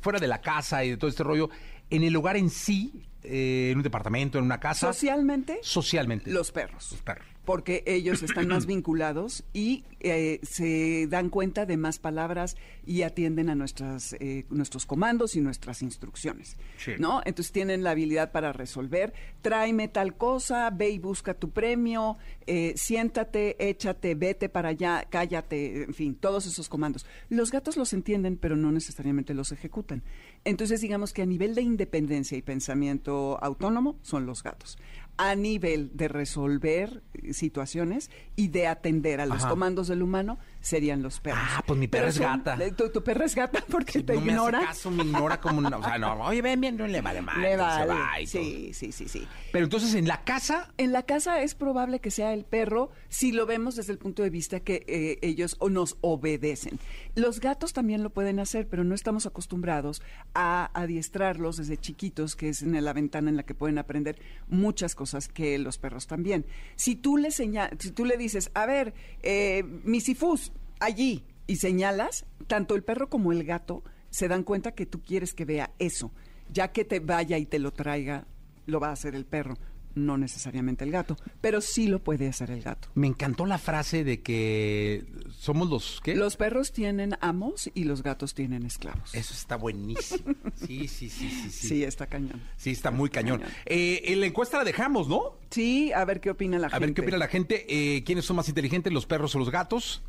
fuera de la casa y de todo este rollo, en el hogar en sí, eh, en un departamento, en una casa, Socialmente, socialmente? los perros. Los perros. Porque ellos están más *clears throat* vinculados y eh, se dan cuenta de más palabras y atienden a nuestras, eh, nuestros comandos y nuestras instrucciones. Sí. ¿no? Entonces tienen la habilidad para resolver, tráeme tal cosa, ve y busca tu premio, eh, siéntate, échate, vete para allá, cállate, en fin, todos esos comandos. Los gatos los entienden, pero no necesariamente los ejecutan. Entonces digamos que a nivel de independencia y pensamiento autónomo son los gatos a nivel de resolver situaciones y de atender a los Ajá. comandos del humano, serían los perros. Ah, pues mi perra Pero es son- gata. Tu, tu perra es gata porque te no me ignora. hace caso, me ignora como una... O sea, no, oye, ven, bien, no le vale mal. Le vale. va y. Sí, sí, sí, sí. Pero entonces en la casa... En la casa es probable que sea el perro si lo vemos desde el punto de vista que eh, ellos o nos obedecen. Los gatos también lo pueden hacer, pero no estamos acostumbrados a adiestrarlos desde chiquitos, que es en la ventana en la que pueden aprender muchas cosas que los perros también. Si tú le seña- si tú le dices, a ver, eh, misifus, allí, y señalas, tanto el perro como el gato se dan cuenta que tú quieres que vea eso. Ya que te vaya y te lo traiga, lo va a hacer el perro, no necesariamente el gato, pero sí lo puede hacer el gato. Me encantó la frase de que somos los... ¿Qué? Los perros tienen amos y los gatos tienen esclavos. Eso está buenísimo. Sí, sí, sí, sí. Sí, Sí, está cañón. Sí, está muy cañón. Eh, en la encuesta la dejamos, ¿no? Sí, a ver qué opina la A gente. ver qué opina la gente. Eh, ¿Quiénes son más inteligentes, los perros o los gatos?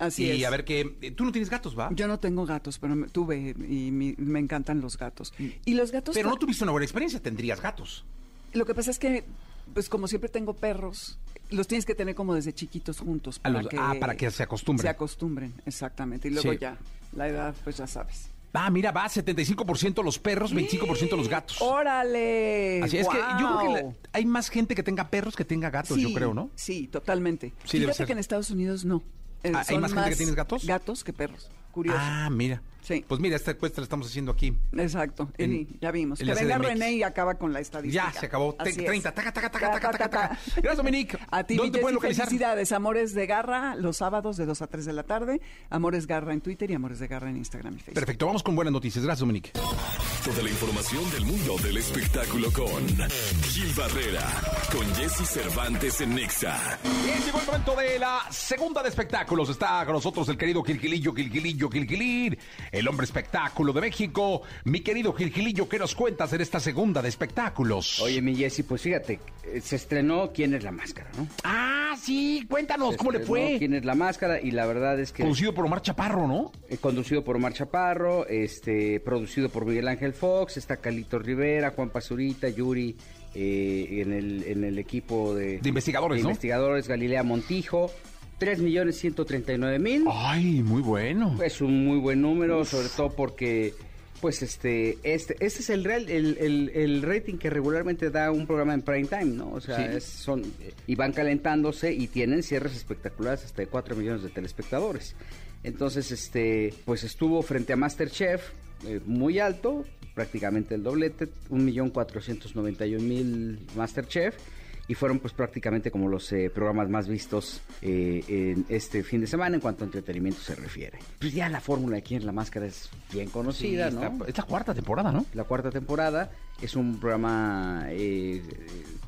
Así y es. a ver qué... eh, Tú no tienes gatos, ¿va? Yo no tengo gatos, pero me- tuve y mi- me encantan los gatos. Y los gatos... Pero no tuviste una buena experiencia, tendrías gatos. Lo que pasa es que, pues como siempre tengo perros, los tienes que tener como desde chiquitos juntos. A los- ah, para que se acostumbren. Se acostumbren, exactamente. Y luego Sí. ya, la edad, pues ya sabes. Ah, mira, va 75% los perros, 25% los gatos. ¡Órale! Así es que yo creo que hay más gente que tenga perros que tenga gatos, yo creo, ¿no? Sí, totalmente. Sí, Fíjate que en Estados Unidos no. Ah, ¿hay son más gente que tiene gatos? Gatos que perros. Curioso. Ah, mira. Sí. Pues mira, esta encuesta la estamos haciendo aquí. Exacto. En- Y ya vimos. en Que venga CDMX. René y acaba con la estadística. Ya, se acabó. Así es. 30, taca, taca, taca, Ta, taca, ta, taca, ta. taca. Gracias, Dominique. *laughs* A ti, ¿Dónde pueden localizar? felicidades. Amores de Garra, los sábados de 2 a 3 de la tarde. Amores Garra en Twitter y Amores de Garra en Instagram y Facebook. Perfecto, vamos con buenas noticias. Gracias, Dominique. Toda la información del mundo del espectáculo con Gil Barrera, con Jesse Cervantes en Nexa. Bien, llegó el momento de la segunda de espectáculos. Está con nosotros el querido Gilgilillo, Gilgilillo, Gilgilín, el hombre espectáculo de México. Mi querido Gilgilillo, ¿qué nos cuentas en esta segunda de espectáculos? Oye, mi Jessy, pues fíjate, eh, se estrenó ¿Quién es la máscara, no? Ah, sí, cuéntanos, Se ¿cómo le fue? ¿Quién es la máscara? Y la verdad es que... Conducido por Omar Chaparro, ¿no? eh, conducido por Omar Chaparro, este, producido por Miguel Ángel Fox, está Calito Rivera, Juan Pazurita, Yuri, eh, en, el, en el equipo de, De investigadores, de ¿no? investigadores, Galilea Montijo, 3.139.000. Ay, muy bueno. Es un muy buen número, sobre todo porque, pues, este, este, este es el, real, el, el- el rating que regularmente da un programa en prime time, ¿no? O sea, Sí. es- son y van calentándose y tienen cierres espectaculares hasta de 4 millones de telespectadores. Entonces, este, pues estuvo frente a MasterChef, eh, muy alto, prácticamente el doblete, 1.491.000 MasterChef y fueron pues prácticamente como los eh, programas más vistos eh, en este fin de semana en cuanto a entretenimiento se refiere. Pues ya la fórmula aquí en La Máscara es bien conocida, Sí, ¿no? está- es la cuarta temporada, ¿no? La cuarta temporada es un programa eh,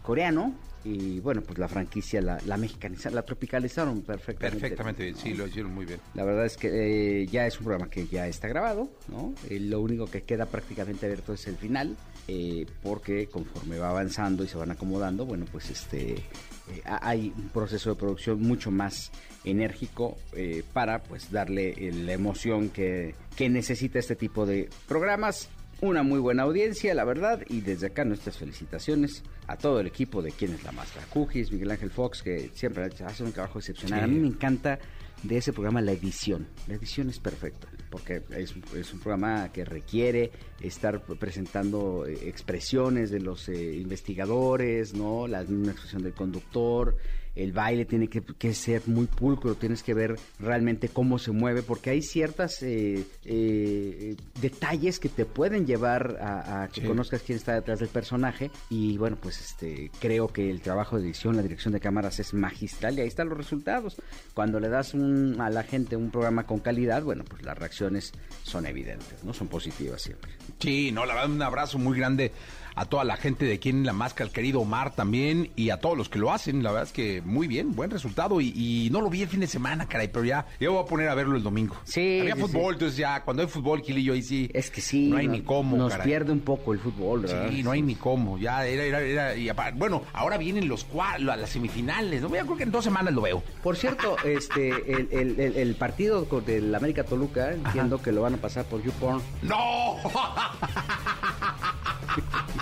coreano y bueno, pues la franquicia la, la mexicanizaron, la tropicalizaron perfectamente. Perfectamente, sí, lo hicieron muy bien. La verdad es que eh, ya es un programa que ya está grabado, ¿no? Eh, lo único que queda prácticamente abierto es el final, eh, porque conforme va avanzando y se van acomodando, bueno, pues este ha- hay un proceso de producción mucho más enérgico para pues darle la emoción que, que necesita este tipo de programas. Una muy buena audiencia, la verdad, y desde acá nuestras felicitaciones a todo el equipo de Quién es la Máscara. Cujis, Miguel Ángel Fox, que siempre hace un trabajo excepcional. Sí. A mí me encanta de ese programa la edición. La edición es perfecta, porque es, es un programa que requiere estar presentando eh, expresiones de los eh, investigadores, ¿no? La misma expresión del conductor. El baile tiene que, que ser muy pulcro, tienes que ver realmente cómo se mueve, porque hay ciertas eh, eh, detalles que te pueden llevar a, a que Sí. conozcas quién está detrás del personaje. Y bueno, pues este creo que el trabajo de edición, la dirección de cámaras es magistral y ahí están los resultados. Cuando le das un- a la gente un programa con calidad, bueno, pues las reacciones son evidentes, ¿no? Son positivas siempre. Sí, no, la verdad, un abrazo muy grande a toda la gente de quien la máscara, al querido Omar también, y a todos los que lo hacen. La verdad es que muy bien, buen resultado. Y, y no lo vi el fin de semana, caray, pero ya, yo voy a poner a verlo el domingo. Sí, Había sí, fútbol, sí. entonces ya, cuando hay fútbol, Gilillo, ahí sí. Es que sí, No hay ni cómo, nos caray. pierde un poco el fútbol, ¿verdad? Sí, no hay ni cómo. Ya era, era, era. y aparte- bueno, ahora vienen los las semifinales. ¿no? Yo creo que en dos semanas lo veo. Por cierto, *laughs* este, el, el- el- el partido del América Toluca, entiendo que lo van a pasar por YouPorn. ¡No! *laughs*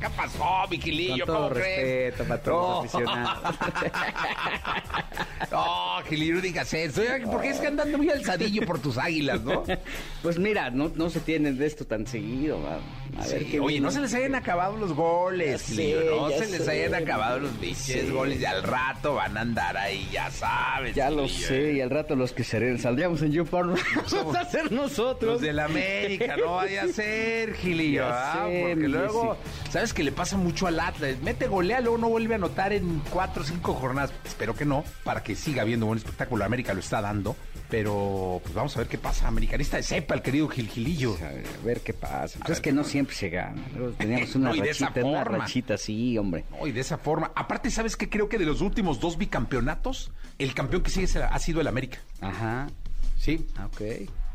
¿Qué pasó, mi Gilillo? Con todo ¿Cómo crees? respeto para todos No. los aficionados. *laughs* No, Gilillo, no digas eso. Porque es que andando muy alzadillo por tus águilas, ¿no? *laughs* Pues mira, no, no se tienen de esto tan seguido. A ver qué oye, viene. no se les hayan acabado los goles, Gilillo, no se les hayan acabado los biches goles y al rato van a andar ahí, ya sabes. Ya lo sé, ¿eh? y al rato los que serán, saldríamos en YouPorn *laughs* vamos a ser nosotros. Los del América, no vaya a ser, Gilillo. Ya ah, sé, porque luego, ¿sabes que le pasa mucho al Atlas? Mete golea, luego no vuelve a anotar en cuatro o cinco jornadas. Espero que no, para que siga habiendo buen espectáculo. América lo está dando, pero pues vamos a ver qué pasa. Americanista de cepa, el querido Gil Gilillo. A ver qué pasa. Pues es que no siempre se gana. *laughs* Teníamos una No, y de esa rachita, una forma. rachita así, hombre. No, y de esa forma. Aparte, ¿sabes qué? Creo que de los últimos dos bicampeonatos, el campeón que sigue ha sido el América. Ajá. Sí. Ok.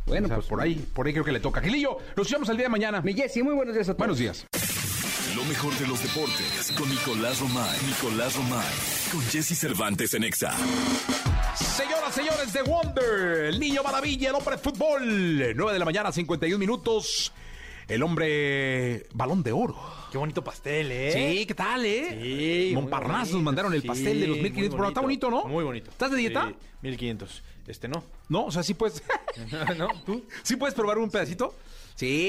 Bueno, O sea, pues por ahí, por ahí creo que le toca. Gilillo, nos vemos el día de mañana. Mi Jessy, muy buenos días a todos. Buenos días. Lo mejor de los deportes con Nicolás Romay. Nicolás Romay. Con Jesse Cervantes en Exa. Señoras, señores de Wonder, el niño maravilla, el hombre de fútbol. 9 de la mañana, 51 minutos. El hombre balón de oro. Qué bonito pastel, ¿eh? Sí, ¿qué tal, eh? Sí, Montparnasse nos mandaron el Sí, pastel de los muy 1500. Pero está bonito, ¿no? Muy bonito. ¿Estás de dieta? Sí, 1500. Este no. No, o sea, sí puedes. *laughs* ¿No? ¿Tú? *laughs* ¿Sí puedes probar un pedacito? Sí,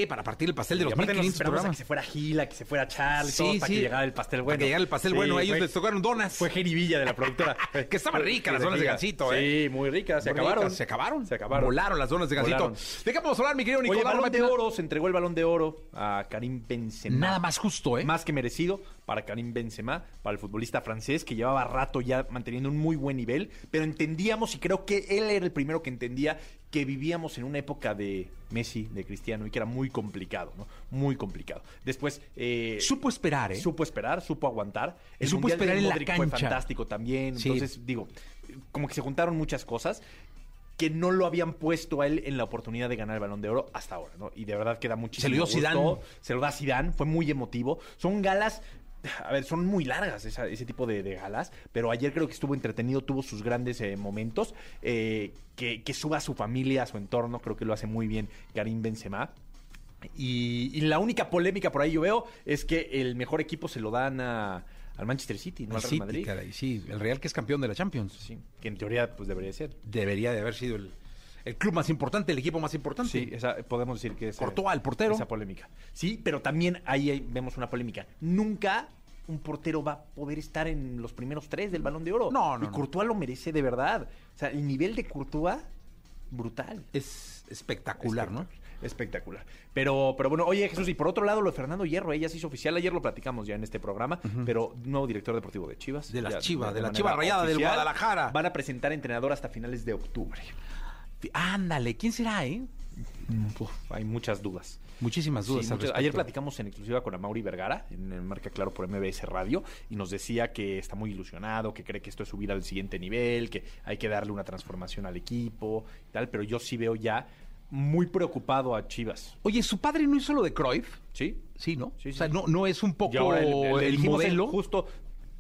para partir el pastel de Y los aparte nos 1500 esperamos a que programas. se fuera Gila, que se fuera Charlie, Sí, todo, para sí. que llegara el pastel bueno. Para que llegara el pastel Sí, bueno. Ellos fue- les tocaron donas. Fue Jerivilla de la productora. *laughs* Que estaban ricas las donas de Gansito, ¿eh? Sí, muy ricas. Se Muy acabaron. ricas, ¿Se acabaron? Se acabaron. Volaron las donas de Gansito. Volaron. ¿De qué vamos a hablar, mi querido Nicolás? Oye, balón de oro, se entregó el balón de oro a Karim Benzema. Nada más justo, ¿eh? Más que merecido para Karim Benzema, para el futbolista francés que llevaba rato ya manteniendo un muy buen nivel, pero entendíamos y creo que él era el primero que entendía que vivíamos en una época de Messi, de Cristiano y que era muy complicado, ¿no? Muy complicado. Después eh, Supo esperar, ¿eh? supo esperar, supo aguantar. El Supo Mundial de esperar en la Fue fantástico también. Sí. Entonces, digo, como que se juntaron muchas cosas que no lo habían puesto a él en la oportunidad de ganar el Balón de Oro hasta ahora, ¿no? Y de verdad que da muchísimo Se lo dio. Zidane. Se lo da Zidane, fue muy emotivo. Son galas, a ver, son muy largas esa- ese tipo de, de galas, pero ayer creo que estuvo entretenido, tuvo sus grandes eh, momentos. eh, que, que suba a su familia, a su entorno, creo que lo hace muy bien Karim Benzema. Y, y la única polémica por ahí yo veo es que el mejor equipo se lo dan a- al Manchester City, no al Real City, Madrid. caray, sí, el Real que es campeón de la Champions. Sí, que en teoría pues debería ser. Debería de haber sido el, el club más importante, el equipo más importante. Sí, esa, podemos decir que es. Courtois, el portero. Esa polémica. Sí, pero también ahí hay- vemos una polémica. Nunca un portero va a poder estar en los primeros tres del Balón de Oro. No, no, Y no. Courtois lo merece de verdad. O sea, el nivel de Courtois, brutal. Es espectacular, ¿no? Espectacular. Pero, pero bueno, oye Jesús, y por otro lado lo de Fernando Hierro, ella se hizo oficial, ayer lo platicamos ya en este programa, pero nuevo director deportivo de Chivas. De las Ya Chivas, de la manera Chiva Rayada del. Guadalajara. Van a presentar entrenador hasta finales de octubre. Ándale, ¿quién será, eh? Uf, hay muchas dudas. Muchísimas dudas Sí, muchas- ayer platicamos en exclusiva con Amaury Vergara, en el Marca Claro por MBS Radio, y nos decía que está muy ilusionado, que cree que esto es subir al siguiente nivel, que hay que darle una transformación al equipo y tal, pero yo sí veo ya muy preocupado a Chivas. Oye, ¿su padre no hizo lo de Cruyff? ¿Sí? Sí, ¿no? Sí, o sea, sí. no, no es un poco el- modelo. justo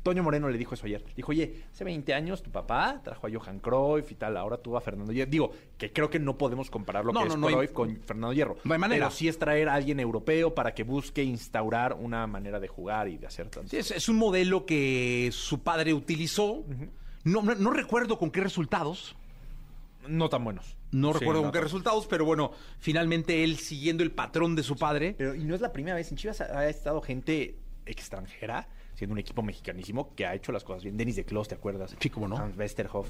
Toño Moreno le dijo eso ayer. Dijo, oye, hace 20 años tu papá trajo a Johan Cruyff y tal, ahora tú a Fernando Hierro. Digo, que creo que no podemos comparar lo No, que no, es no hay- Cruyff con Fernando Hierro. No hay manera. Pero sí es traer a alguien europeo para que busque instaurar una manera de jugar y de hacer tanto. Sí, es, es un modelo que su padre utilizó. no, no, no recuerdo con qué resultados. No tan buenos. No Sí, recuerdo no con qué resultados, pero bueno, finalmente él siguiendo el patrón de su padre. Pero, y no es la primera vez. En Chivas ha, ha estado gente extranjera, siendo un equipo mexicanísimo, que ha hecho las cosas bien. Denis de Clos, ¿te acuerdas? Sí, cómo no. Hans Westerhoff.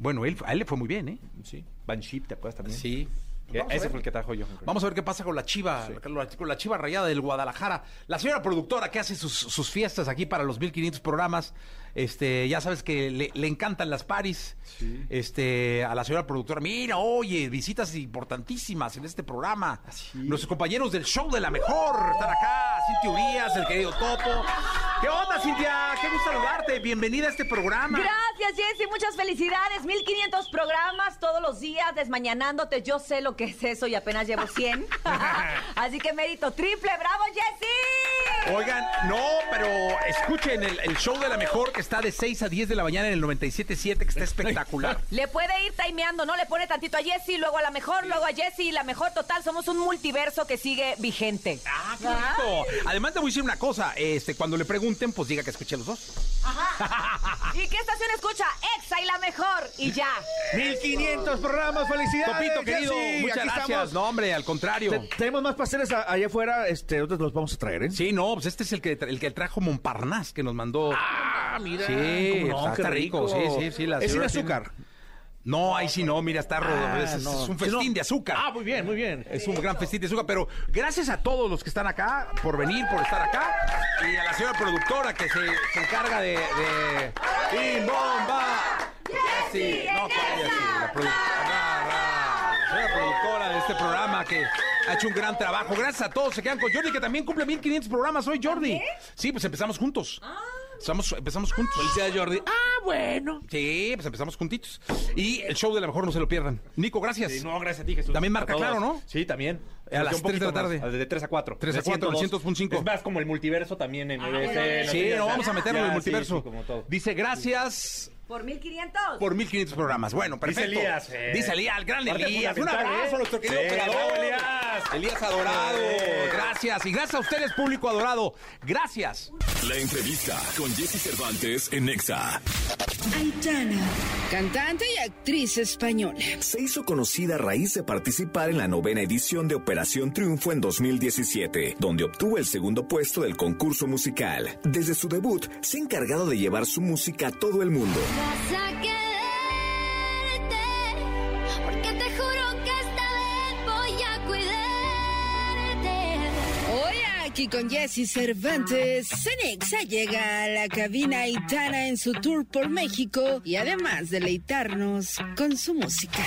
Bueno, él, a él le fue muy bien, ¿eh? Sí. Van Schip, ¿te acuerdas también? Sí. Que Vamos a ese ver. fue el que trajo Cruyff. Vamos a ver qué pasa con la chiva, la- con la chiva rayada del Guadalajara. La señora productora que hace sus, sus fiestas aquí para los 1500 programas, este, ya sabes que le, le encantan las paris. Este, a la señora productora, mira, oye, visitas importantísimas en este programa. Nuestros compañeros del show de la mejor están acá, Cintia Urias, el querido Topo. ¿Qué onda, Cintia? Qué gusto saludarte. Bienvenida a este programa. Gracias, Jessy. Muchas felicidades. 1500 programas todos los días, desmañanándote. Yo sé lo que es eso y apenas llevo 100. *laughs* *laughs* Así que mérito triple. ¡Bravo, Jessy! Oigan, no, pero escuchen el, el show de la mejor que está de 6 a 10 de la mañana en el 97.7, que está espectacular. *laughs* Le puede ir timeando, ¿no? Le pone tantito a Jessy, luego a la mejor, luego a Jessy, la mejor total. Somos un multiverso que sigue vigente. Ah, correcto. Además, te voy a decir una cosa. Este, cuando le pregunten, pues diga que escuché los dos. ¿Y qué estación escucha? Exa y la mejor. Y ya. *laughs* 1500 programas, felicidades. Topito, querido, Jessy, muchas aquí gracias. estamos. No, hombre, al contrario. Te- tenemos más pasteles a- allá afuera, este, nosotros los vamos a traer, ¿eh? Sí, no, pues este es el que, el que trajo Montparnasse, que nos mandó. Ah, mira. Sí, cómo no, está, qué está rico. Sí, sí, sí. la es sin señora tiene- azúcar. No, ahí sí no, mira, está rodo. Ah, es, es- no. es un no. festín de azúcar. Ah, muy bien, muy bien. Es un gran festín de azúcar, pero gracias a todos los que están acá por venir, por estar acá, y a la señora productora que se, se encarga de... de... ¡Bim, bomba! Sí, no, ¿cuál es Jessie? La, produ- ra, ra. La señora productora de este programa que ha hecho un gran trabajo. Gracias a todos, se quedan con Jordi, que también cumple 1500 programas hoy, Jordi. Sí, pues empezamos juntos. Empezamos, empezamos juntos. Felicidades, Jordi. Ah, bueno. Sí, pues empezamos juntitos. Y el show de la mejor no se lo pierdan. Nico, gracias. Sí, no, gracias a ti, Jesús. También marca claro, ¿no? Sí, también. A las Un 3 de la tarde. más, De 3 a 4. 3 a 4, el 100.5. Es más como el multiverso también en MBS. Sí, no, vamos a meterlo en el Ya, sí, multiverso. sí, como todo. Dice, gracias ¿Por 1500? por 1500 programas. Bueno, Dice perfecto. Elías, eh. Dice Elías, el gran Parte Elías. Un abrazo ¿eh? a nuestro querido Sí, operador. bravo, Elías. Elías adorado. Eh. Gracias. Y gracias a ustedes, público adorado. Gracias. La entrevista con Jesse Cervantes en Nexa. Aitana, cantante y actriz española. Se hizo conocida a raíz de participar en la novena edición de Operación Triunfo en 2017, donde obtuvo el segundo puesto del concurso musical. Desde su debut, se ha encargado de llevar su música a todo el mundo. Vas aquí con Jesse Cervantes, Cenexa llega a la cabina Aitana en su tour por México y además deleitarnos con su música.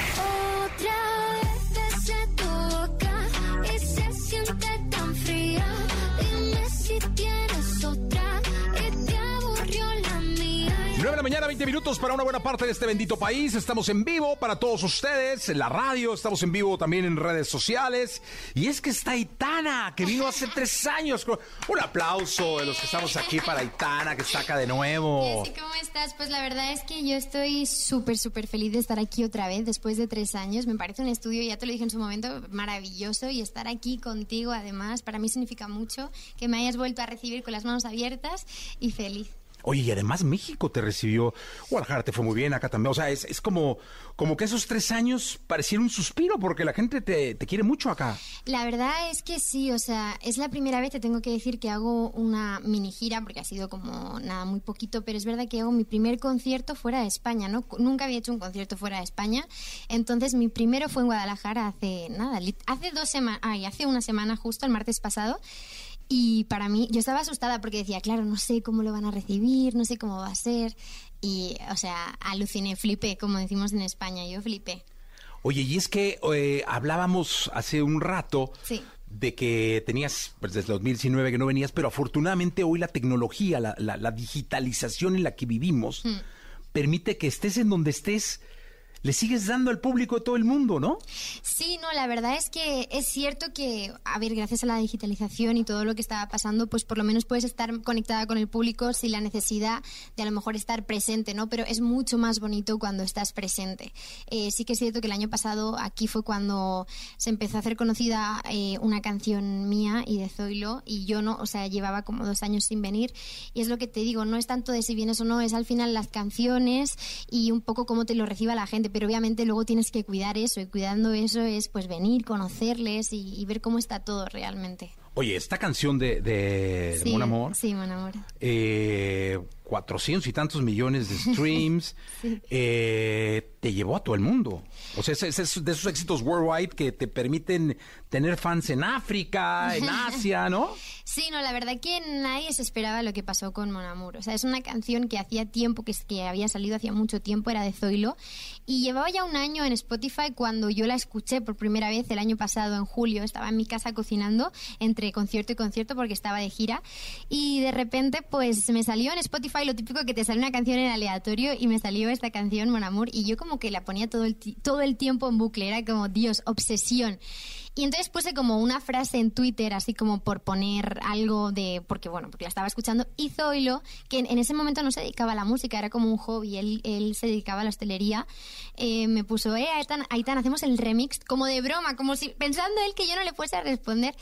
20 minutos para una buena parte de este bendito país. Estamos en vivo para todos ustedes, en la radio, estamos en vivo también en redes sociales. Y es que está Aitana, que vino hace tres años. Un aplauso de los que estamos aquí para Aitana, que está acá de nuevo. ¿cómo estás? Pues la verdad es que yo estoy súper, súper feliz de estar aquí otra vez después de tres años. Me parece un estudio, ya te lo dije en su momento, maravilloso y estar aquí contigo además para mí significa mucho que me hayas vuelto a recibir con las manos abiertas y feliz. Oye, y además México te recibió, Guadalajara te fue muy bien, acá también. O sea, es, es como, como que esos tres años parecieron un suspiro porque la gente te, te quiere mucho acá. La verdad es que sí, o sea, es la primera vez, te tengo que decir que hago una mini gira, porque ha sido como nada, muy poquito, pero es verdad que hago mi primer concierto fuera de España, ¿no? Nunca había hecho un concierto fuera de España, entonces mi primero fue en Guadalajara hace nada, hace dos semanas, ay, hace una semana justo, el martes pasado, y para mí, yo estaba asustada porque decía, claro, no sé cómo lo van a recibir, no sé cómo va a ser, y, o sea, aluciné, flipé, como decimos en España, yo flipé. Oye, y es que eh, hablábamos hace un rato Sí. de que tenías, pues desde 2019 que no venías, pero afortunadamente hoy la tecnología, la, la- la digitalización en la que vivimos, Mm. permite que estés en donde estés, le sigues dando al público todo el mundo, ¿no? Sí, no, la verdad es que es cierto que, a ver, gracias a la digitalización y todo lo que estaba pasando, pues por lo menos puedes estar conectada con el público sin la necesidad de a lo mejor estar presente, ¿no? Pero es mucho más bonito cuando estás presente. Eh, sí que es cierto que el año pasado aquí fue cuando se empezó a hacer conocida eh, una canción mía y de Zoilo y yo no, o sea, llevaba como dos años sin venir y es lo que te digo, no es tanto de si vienes o no, es al final las canciones y un poco cómo te lo reciba la gente, pero obviamente luego tienes que cuidar eso y cuidando eso es pues venir, conocerles y, y ver cómo está todo realmente. Oye, esta canción de, de Sí, Mon Amor, Sí, Mon Amor. eh, 400 y tantos millones de *laughs* streams, Sí. eh, te llevó a todo el mundo. O sea, es, es- de esos éxitos worldwide que te permiten tener fans en África, en *laughs* Asia, ¿no? Sí, no, la verdad que nadie se esperaba lo que pasó con Mon Amour. O sea, es una canción que hacía tiempo, que, que había salido hacía mucho tiempo, era de Zoilo, y llevaba ya un año en Spotify cuando yo la escuché por primera vez el año pasado, en julio. Estaba en mi casa cocinando entre concierto y concierto porque estaba de gira, y de repente pues me salió en Spotify lo típico que te sale una canción en aleatorio y me salió esta canción, Mon Amour, y yo como que la ponía todo el, todo el tiempo en bucle, era como, Dios, obsesión. Y entonces puse como una frase en Twitter, así como por poner algo de, porque bueno, porque la estaba escuchando, y Zoilo, que en, ese momento no se dedicaba a la música, era como un hobby, él, él se dedicaba a la hostelería, eh, me puso, eh, Aitana, Aitana, hacemos el remix, como de broma, como si pensando él que yo no le fuese a responder.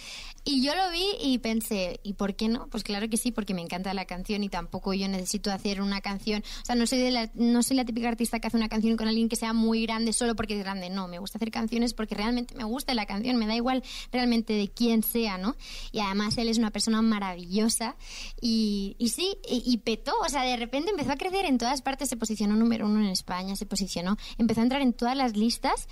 Y yo lo vi y pensé, ¿y por qué no? Pues claro que sí, porque me encanta la canción y tampoco yo necesito hacer una canción. O sea, no soy, de la, no soy la típica artista que hace una canción con alguien que sea muy grande solo porque es grande. No, me gusta hacer canciones porque realmente me gusta la canción, me da igual realmente de quién sea, ¿no? Y además él es una persona maravillosa y, sí, y, y petó. O sea, de repente empezó a crecer en todas partes, se posicionó número uno en España, se posicionó, empezó a entrar en todas las listas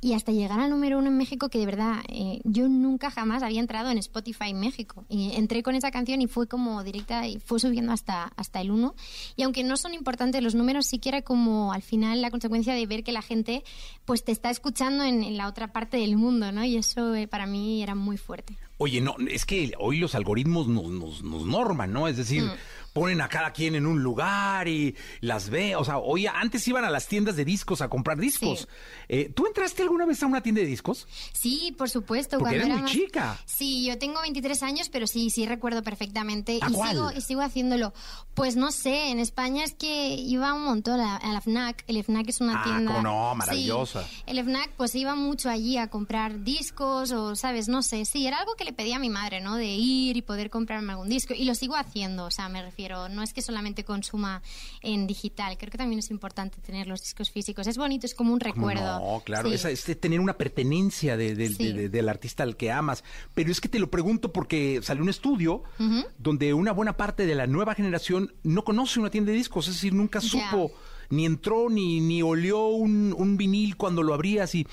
y hasta llegar al número uno en México, que de verdad eh, yo nunca jamás había entrado en Spotify México. Y entré con esa canción y fue como directa y fue subiendo hasta, hasta el uno. Y aunque no son importantes los números, sí que era como al final la consecuencia de ver que la gente pues te está escuchando en, en la otra parte del mundo, ¿no? Y eso eh, para mí era muy fuerte. Oye, no, es que hoy los algoritmos nos, nos, nos norman, ¿no? Es decir, Mm. Ponen a cada quien en un lugar y las ve. O sea, hoy antes iban a las tiendas de discos a comprar discos. Sí. Eh, ¿Tú entraste alguna vez a una tienda de discos? Sí, por supuesto. Porque cuando eres era muy más- chica. Sí, yo tengo 23 años, pero sí, sí recuerdo perfectamente. ¿A y, cuál? sigo, y sigo haciéndolo. Pues no sé, en España es que iba un montón a, a la FNAC. El FNAC es una Ah, tienda... cómo no, Sí, maravillosa. el FNAC, pues iba mucho allí a comprar discos o, ¿sabes? No sé. Sí, era algo que le pedía a mi madre, ¿no? De ir y poder comprarme algún disco. Y lo sigo haciendo, o sea, me refiero. No es que solamente consuma en digital. Creo que también es importante tener los discos físicos. Es bonito, es como un ¿Cómo recuerdo. No, claro, Sí. es tener una pertenencia de- de- Sí. de- de- del artista al que amas. Pero es que te lo pregunto porque salió un estudio donde una buena parte de la nueva generación no conoce una tienda de discos, es decir, nunca supo, ni entró, ni, ni olió un, un vinil cuando lo abrías y...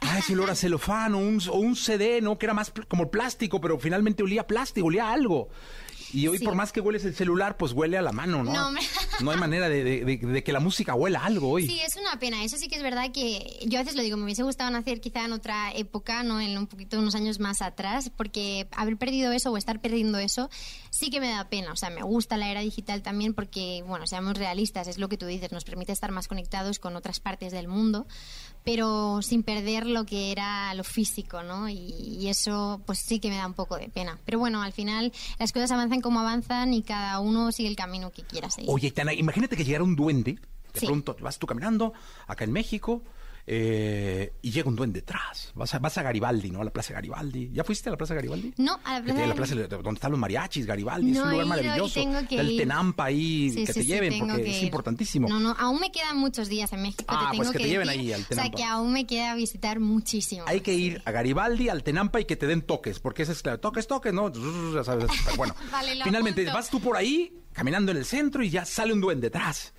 Ah, ese olor a celofán o un, o un CD, ¿no? Que era más pl- como plástico, pero finalmente olía a plástico, olía a algo. Y hoy, Sí. por más que hueles el celular, pues huele a la mano, ¿no? No, hombre. *laughs* No hay manera de, de- de- de que la música huela algo hoy. Sí, es una pena. Eso sí que es verdad que yo a veces lo digo, me hubiese gustado nacer quizá en otra época, ¿no? En un poquito, unos años más atrás, porque haber perdido eso o estar perdiendo eso sí que me da pena. O sea, me gusta la era digital también porque, bueno, seamos realistas, es lo que tú dices, nos permite estar más conectados con otras partes del mundo, pero sin perder lo que era lo físico, ¿no? Y, y eso pues sí que me da un poco de pena. Pero bueno, al final las cosas avanzan como avanzan y cada uno sigue el camino que quiera seguir. Oye, Tana, imagínate que llegara un duende, de Sí. pronto vas tú caminando acá en México eh, y llega un duende detrás. Vas a, vas a Garibaldi, ¿no? A la Plaza Garibaldi. ¿Ya fuiste a la Plaza Garibaldi? No, a la plaza, la plaza donde están los mariachis, Garibaldi, es un lugar maravilloso. tengo que Está el ir. Tenampa ahí, Sí, que sí, te lleven porque que es importantísimo. No, no, aún me quedan muchos días en México. Ah, te pues que te lleven decir. ahí al O sea, Tenampa. que aún me queda visitar muchísimo. Hay que ir a Garibaldi, al Tenampa y que te den toques, porque ese es claro, toques, toques, ¿no? Ya sabes, pero bueno. *laughs* Vale, lo Finalmente apunto. vas tú por ahí, caminando en el centro y ya sale un duende detrás.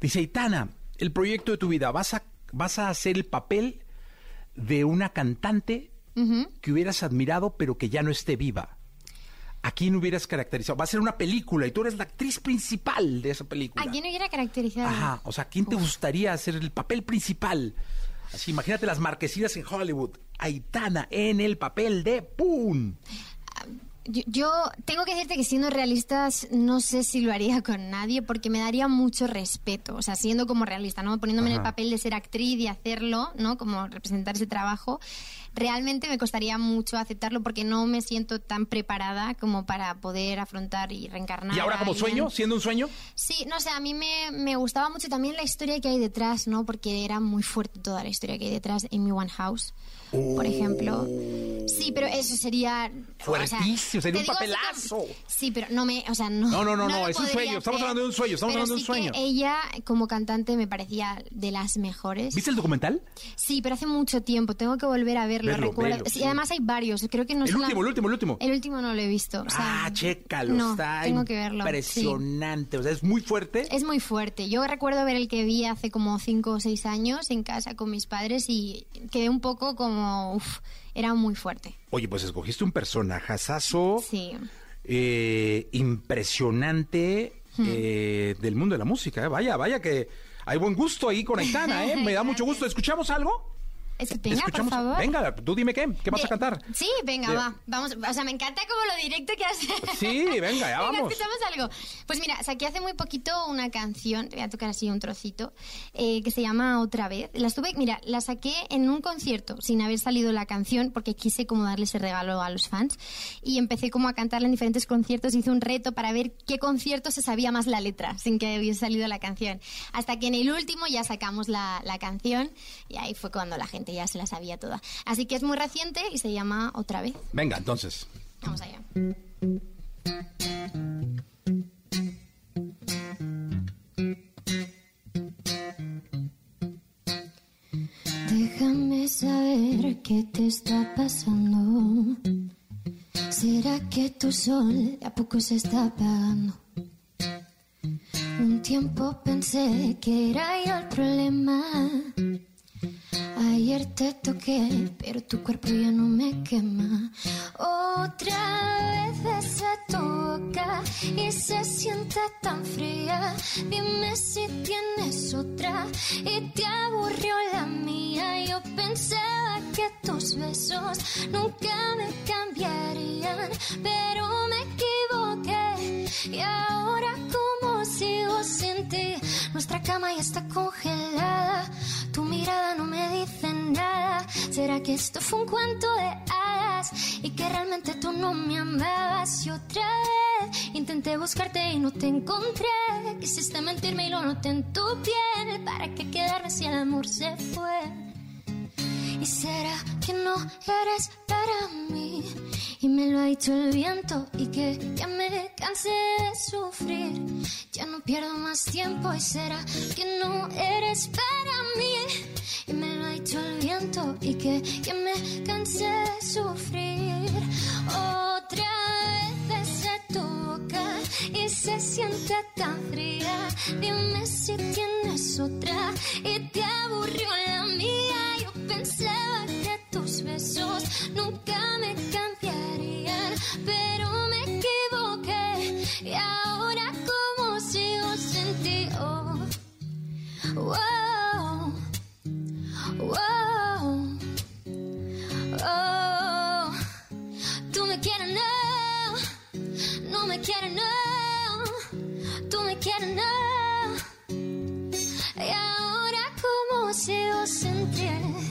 Dice, Itana, el proyecto de tu vida, vas a, vas a hacer el papel de una cantante que hubieras admirado pero que ya no esté viva. ¿A quién hubieras caracterizado? Va a ser una película y tú eres la actriz principal de esa película. ¿A quién hubiera caracterizado? Ajá, o sea, ¿quién te gustaría hacer el papel principal? Así, imagínate las marquesinas en Hollywood. Aitana en el papel de ¡Pum! Yo, yo tengo que decirte que siendo realistas no sé si lo haría *laughs* con nadie porque me daría mucho respeto, o sea, siendo como realista, ¿no? Poniéndome en el Ajá. papel de ser actriz y hacerlo, ¿no? Como representar ese trabajo, realmente me costaría mucho aceptarlo porque no me siento tan preparada como para poder afrontar y reencarnar. ¿Y ahora como sueño? ¿Siendo un sueño? Sí, no sé, a mí me, me gustaba mucho también la historia que hay detrás, ¿no? Porque era muy fuerte toda la historia que hay detrás en mi One House, por ejemplo. Sí, pero eso sería... o sea, Fuertísimo, sería un papelazo. sí, pero no me... O sea, no... No, no, no, no, es un sueño. Estamos hablando de un sueño, estamos hablando de un sueño. ella, como cantante, me parecía de las mejores. ¿Viste el documental? Sí, pero hace mucho tiempo. Tengo que volver a verlo. Recuerdo. Sí, además hay varios. Creo que no el último, el último, el último. El último no lo he visto. ah, chécalo, está tengo que verlo, impresionante. O sea, es muy fuerte. Es muy fuerte. Yo recuerdo ver el que vi hace como cinco o seis años en casa con mis padres y quedé un poco como, uf, era muy fuerte. Oye, pues escogiste un personajazazo Sí. eh, impresionante Hmm. eh, del mundo de la música. eh. Vaya, vaya que hay buen gusto ahí con Aitana, ¿eh? *laughs* Me da mucho gusto. ¿Escuchamos algo? Es que Te venga, por favor. Venga, tú dime qué. ¿Qué vas a cantar? Sí, venga, De- va. Vamos, o sea, me encanta como lo directo que haces. Sí, venga, ya *laughs* vamos. escuchamos algo. Pues mira, saqué hace muy poquito una canción, te voy a tocar así un trocito, eh, que se llama Otra vez. La estuve, mira, la saqué en un concierto sin haber salido la canción porque quise como darle ese regalo a los fans y empecé como a cantarla en diferentes conciertos, hice un reto para ver qué concierto se sabía más la letra sin que hubiese salido la canción. Hasta que en el último ya sacamos la, la canción y ahí fue cuando la gente ya se la sabía toda. Así que es muy reciente y se llama Otra vez. Venga, entonces. Vamos allá. Déjame saber qué te está pasando. ¿Será que tu sol de a poco se está apagando? Un tiempo pensé que era yo el problema. Ayer te toqué, pero tu cuerpo ya no me quema. Otra vez besé tu boca y se siente tan fría. Dime si tienes otra y te aburrió la mía. Yo pensaba que tus besos nunca me cambiarían, pero me equivoqué. Y ahora, sigo sin ti? Nuestra cama ya está congelada. Tu mirada no me dice nada. ¿Será que esto fue un cuento de hadas? Y que realmente tú no me amabas. Y otra vez intenté buscarte y no te encontré. Quisiste mentirme y lo noté en tu piel. ¿Para qué quedarme si el amor se fue? ¿Y será que no eres para mí? Y me lo ha dicho el viento y que ya me cansé de sufrir. Ya no pierdo más tiempo y será que no eres para mí. Y me lo ha dicho el viento y que ya me cansé de sufrir. Otra vez besé tu boca y se siente tan fría. Dime si tienes otra y te aburrió la mía. Pensaba que tus besos nunca me cambiarían, pero me equivoqué. Y ahora, como sigo sin ti? Oh, wow, wow, oh. Tú me quieres, no, no me quieres, no. Tú me quieres, no. Y ahora, como sigo sin ti?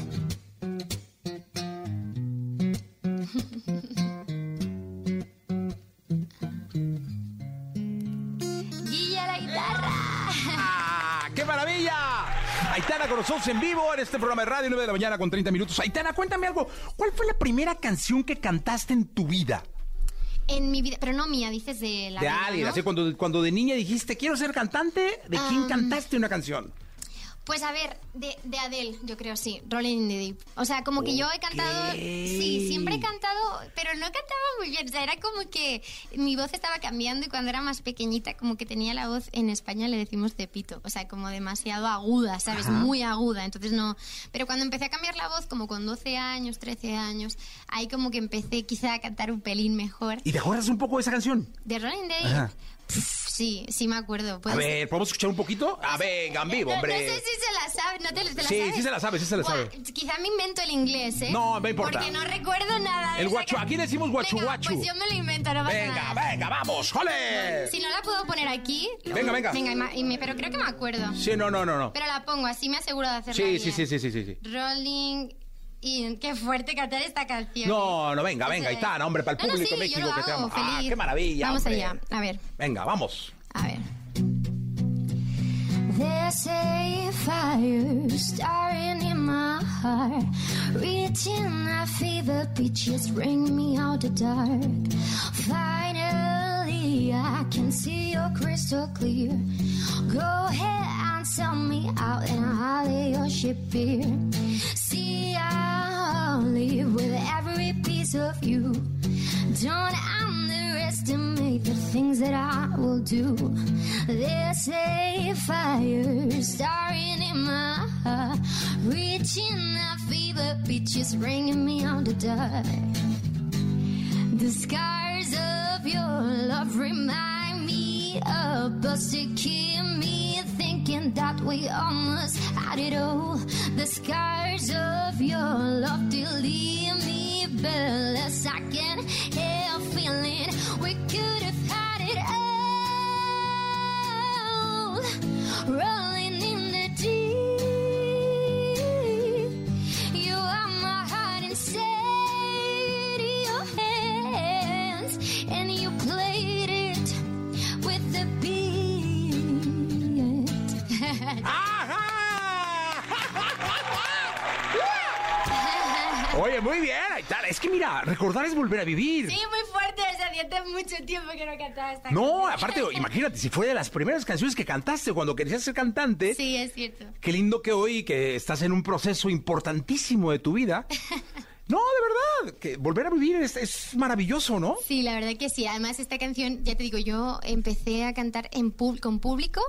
Aitana con nosotros en vivo en este programa de radio, 9 de la mañana con 30 minutos. Aitana, cuéntame algo. ¿Cuál fue la primera canción que cantaste en tu vida? En mi vida, pero no mía, dices de la de vida, alguien, ¿no? así cuando, cuando de niña dijiste, quiero ser cantante, ¿de quién cantaste una canción? Pues a ver, de, de Adele, yo creo sí, Rolling in the Deep. O sea, como que yo he cantado, sí, siempre he cantado, pero no cantaba muy bien. O sea, era como que mi voz estaba cambiando y cuando era más pequeñita, como que tenía la voz en España le decimos de pito. O sea, como demasiado aguda, ¿sabes? Ajá. Muy aguda. Entonces no. Pero cuando empecé a cambiar la voz, como con 12 años, 13 años, ahí como que empecé quizá a cantar un pelín mejor. ¿Y te acuerdas un poco de esa canción? De Rolling in the Deep. Ajá. Sí, sí me acuerdo. A ser. ver, ¿podemos escuchar un poquito? A ver, en vivo, hombre. No, sé si se la sabe, ¿no te, te la Sí, sabes? sí se la sabe, sí se la sabe. Quizá me invento el inglés, ¿eh? No, no importa. Porque no recuerdo nada de El guachu, aquí decimos guachu Venga, guachu. Pues yo me lo invento, no pasa Venga, nada. venga, vamos, ¡jole! Si no la puedo poner aquí... Venga, venga. Venga, y me- pero creo que me acuerdo. Sí, no, no, no, no. Pero la pongo, así me aseguro de hacerla Sí, bien. sí, sí, sí, sí, sí, sí. Rolling in... Qué fuerte cantar esta canción. No, no, venga, venga, Aitana, hombre, para el no, no, público sí, México yo lo que te. Ah, qué maravilla, Vamos hombre. allá, a ver. Venga, vamos. A ver. There's a fire starting in my heart, reaching a fever pitch, just bring me out the dark. Finally, I can see crystal clear. Go ahead and sell me out, and I'll lay your ship here. See, I'll live with every piece of you. Don't underestimate the things that I will do. There's a fire starting in my heart, reaching a fever pitch, is bringing me on to die. The scars of your love remind me of keep me thinking that we almost had it all. The scars of your love still leave me breathless. I can help feeling we could have had it all. Rolling Oye, muy bien, Aitana. Es que mira, recordar es volver a vivir. Sí, muy fuerte, o sea, hacía mucho tiempo que no cantaba esta No, canción. aparte, *laughs* imagínate, si fue de las primeras canciones que cantaste cuando querías ser cantante. Sí, es cierto. Qué lindo que hoy, que estás en un proceso importantísimo de tu vida. *laughs* No, de verdad, que volver a vivir es, es maravilloso, ¿no? Sí, la verdad que sí. Además, esta canción, ya te digo, yo empecé a cantar en pub- con público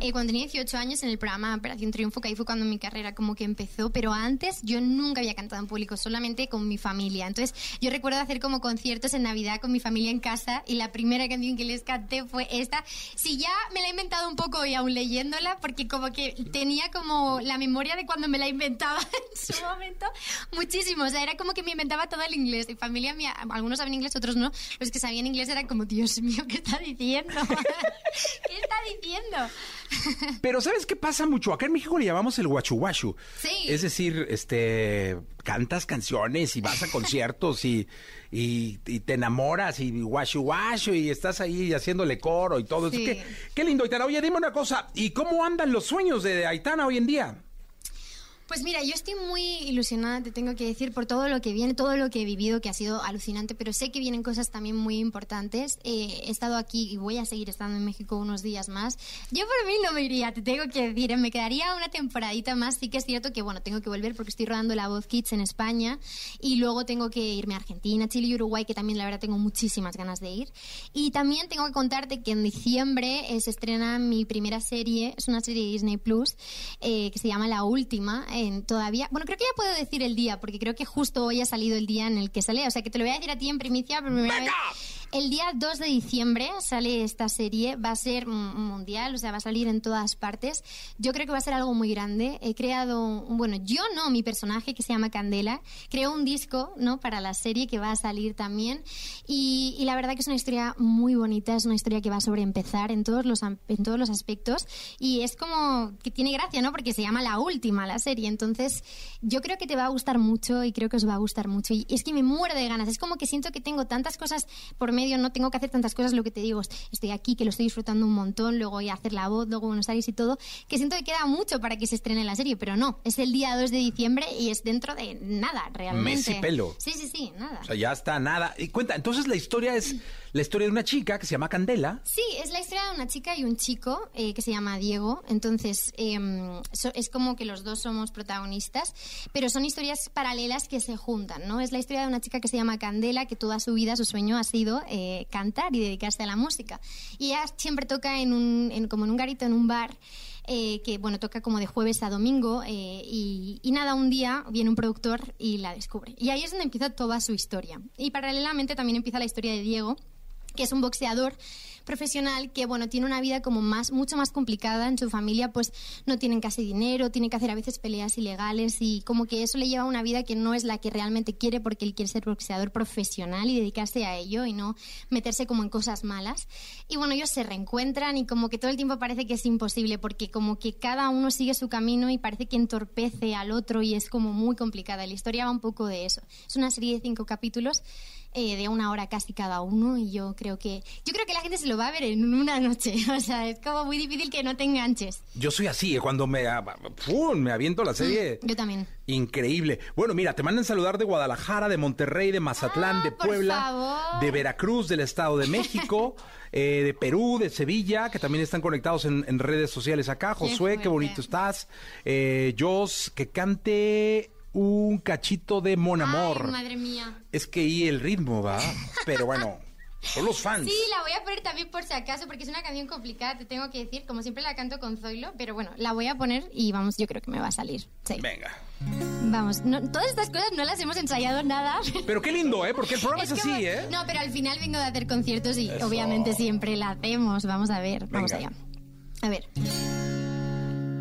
eh, cuando tenía 18 años en el programa Operación Triunfo, que ahí fue cuando mi carrera como que empezó. Pero antes yo nunca había cantado en público, solamente con mi familia. Entonces, yo recuerdo hacer como conciertos en Navidad con mi familia en casa y la primera canción que les canté fue esta. Sí, ya me la he inventado un poco y aún leyéndola, porque como que tenía como la memoria de cuando me la inventaba *laughs* en su momento muchísimo. O sea, era como que me inventaba todo el inglés. Mi familia mía, algunos saben inglés, otros no. Los que sabían inglés eran como, Dios mío, ¿qué está diciendo? *laughs* ¿Qué está diciendo? *laughs* Pero ¿sabes qué pasa mucho? Acá en México le llamamos el guachu guachu. Sí. Es decir, este, cantas canciones y vas a conciertos y, y, y te enamoras y guachu guachu y estás ahí haciéndole coro y todo. Sí. Qué, qué lindo, Aitana. Oye, dime una cosa. ¿Y cómo andan los sueños de Aitana hoy en día? Pues mira, yo estoy muy ilusionada, te tengo que decir, por todo lo que viene, todo lo que he vivido, que ha sido alucinante, pero sé que vienen cosas también muy importantes. Eh, he estado aquí y voy a seguir estando en México unos días más. Yo por mí no me iría, te tengo que decir, eh, me quedaría una temporadita más. Sí que es cierto que, bueno, tengo que volver porque estoy rodando La Voz Kids en España y luego tengo que irme a Argentina, Chile y Uruguay, que también la verdad tengo muchísimas ganas de ir. Y también tengo que contarte que en diciembre eh, se estrena mi primera serie, es una serie de Disney Plus, eh, que se llama La Última. En todavía, bueno, creo que ya puedo decir el día, porque creo que justo hoy ha salido el día en el que sale. O sea que te lo voy a decir a ti en primicia por primera vez. El día 2 de diciembre sale esta serie, va a ser mundial, o sea, va a salir en todas partes. Yo creo que va a ser algo muy grande. He creado, un- bueno, yo no, mi personaje que se llama Candela, creó un disco, ¿no? Para la serie que va a salir también. Y, y la verdad que es una historia muy bonita, es una historia que va sobre empezar en todos los, en todos los aspectos. Y es como que tiene gracia, ¿no? Porque se llama La Última, la serie. Entonces, yo creo que te va a gustar mucho y creo que os va a gustar mucho. Y es que me muero de ganas. Es como que siento que tengo tantas cosas por medio, no tengo que hacer tantas cosas. Lo que te digo, es- estoy aquí, que lo estoy disfrutando un montón, luego voy a hacer la voz, luego Buenos Aires y todo, que siento que queda mucho para que se estrene la serie, pero no. Es el día 2 de diciembre y es dentro de nada, realmente. Mes y pelo. Sí, sí, sí, nada. O sea, ya está nada. Y cuenta, entonces la historia es la historia de una chica que se llama Candela. Sí, es la historia de una chica y un chico eh, que se llama Diego. Entonces, em, so- es como que los dos somos protagonistas, pero son historias paralelas que se juntan, ¿no? Es la historia de una chica que se llama Candela, que toda su vida, su sueño ha sido eh, cantar y dedicarse a la música. Y ella siempre toca en un, en- como en un garito, en un bar. eh, que bueno toca como de jueves a domingo eh, y, y nada un día viene un productor y la descubre y ahí es donde empieza toda su historia y paralelamente también empieza la historia de Diego que es un boxeador profesional que bueno tiene una vida como más mucho más complicada en su familia pues no tienen casi dinero tiene que hacer a veces peleas ilegales y como que eso le lleva a una vida que no es la que realmente quiere porque él quiere ser boxeador profesional y dedicarse a ello y no meterse como en cosas malas. Y bueno ellos se reencuentran y como que todo el tiempo parece que es imposible porque como que cada uno sigue su camino y parece que entorpece al otro y es como muy complicada. La historia va un poco de eso. Es una serie de cinco capítulos eh, de una hora casi cada uno y yo creo que yo creo que la gente se lo va a ver en una noche *laughs* o sea es como muy difícil que no te enganches Yo soy así, eh, cuando me, ah, ¡pum! me aviento la serie. yo también Increíble. Bueno, mira, te mandan saludar de Guadalajara, de Monterrey, de Mazatlán, de Ah, por Puebla, de Veracruz, del Estado de *laughs* México, eh, de Perú, de Sevilla, que también están conectados en, en redes sociales acá. Josué, qué bonito estás. Eh, Jos, que cante un cachito de Mon Amor. Ay, madre mía Es que y el ritmo va, pero bueno, son los fans. Sí, la voy a poner también por si acaso, porque es una canción complicada, te tengo que decir. Como siempre la canto con Zoilo, pero bueno, la voy a poner y vamos, yo creo que me va a salir. Sí. Venga. Vamos, no- todas estas cosas no las hemos ensayado nada. Pero qué lindo, ¿eh? Porque el programa es, así, como- ¿eh? No, pero al final vengo de hacer conciertos y Eso. obviamente siempre la hacemos. Vamos a ver, vamos allá. A ver.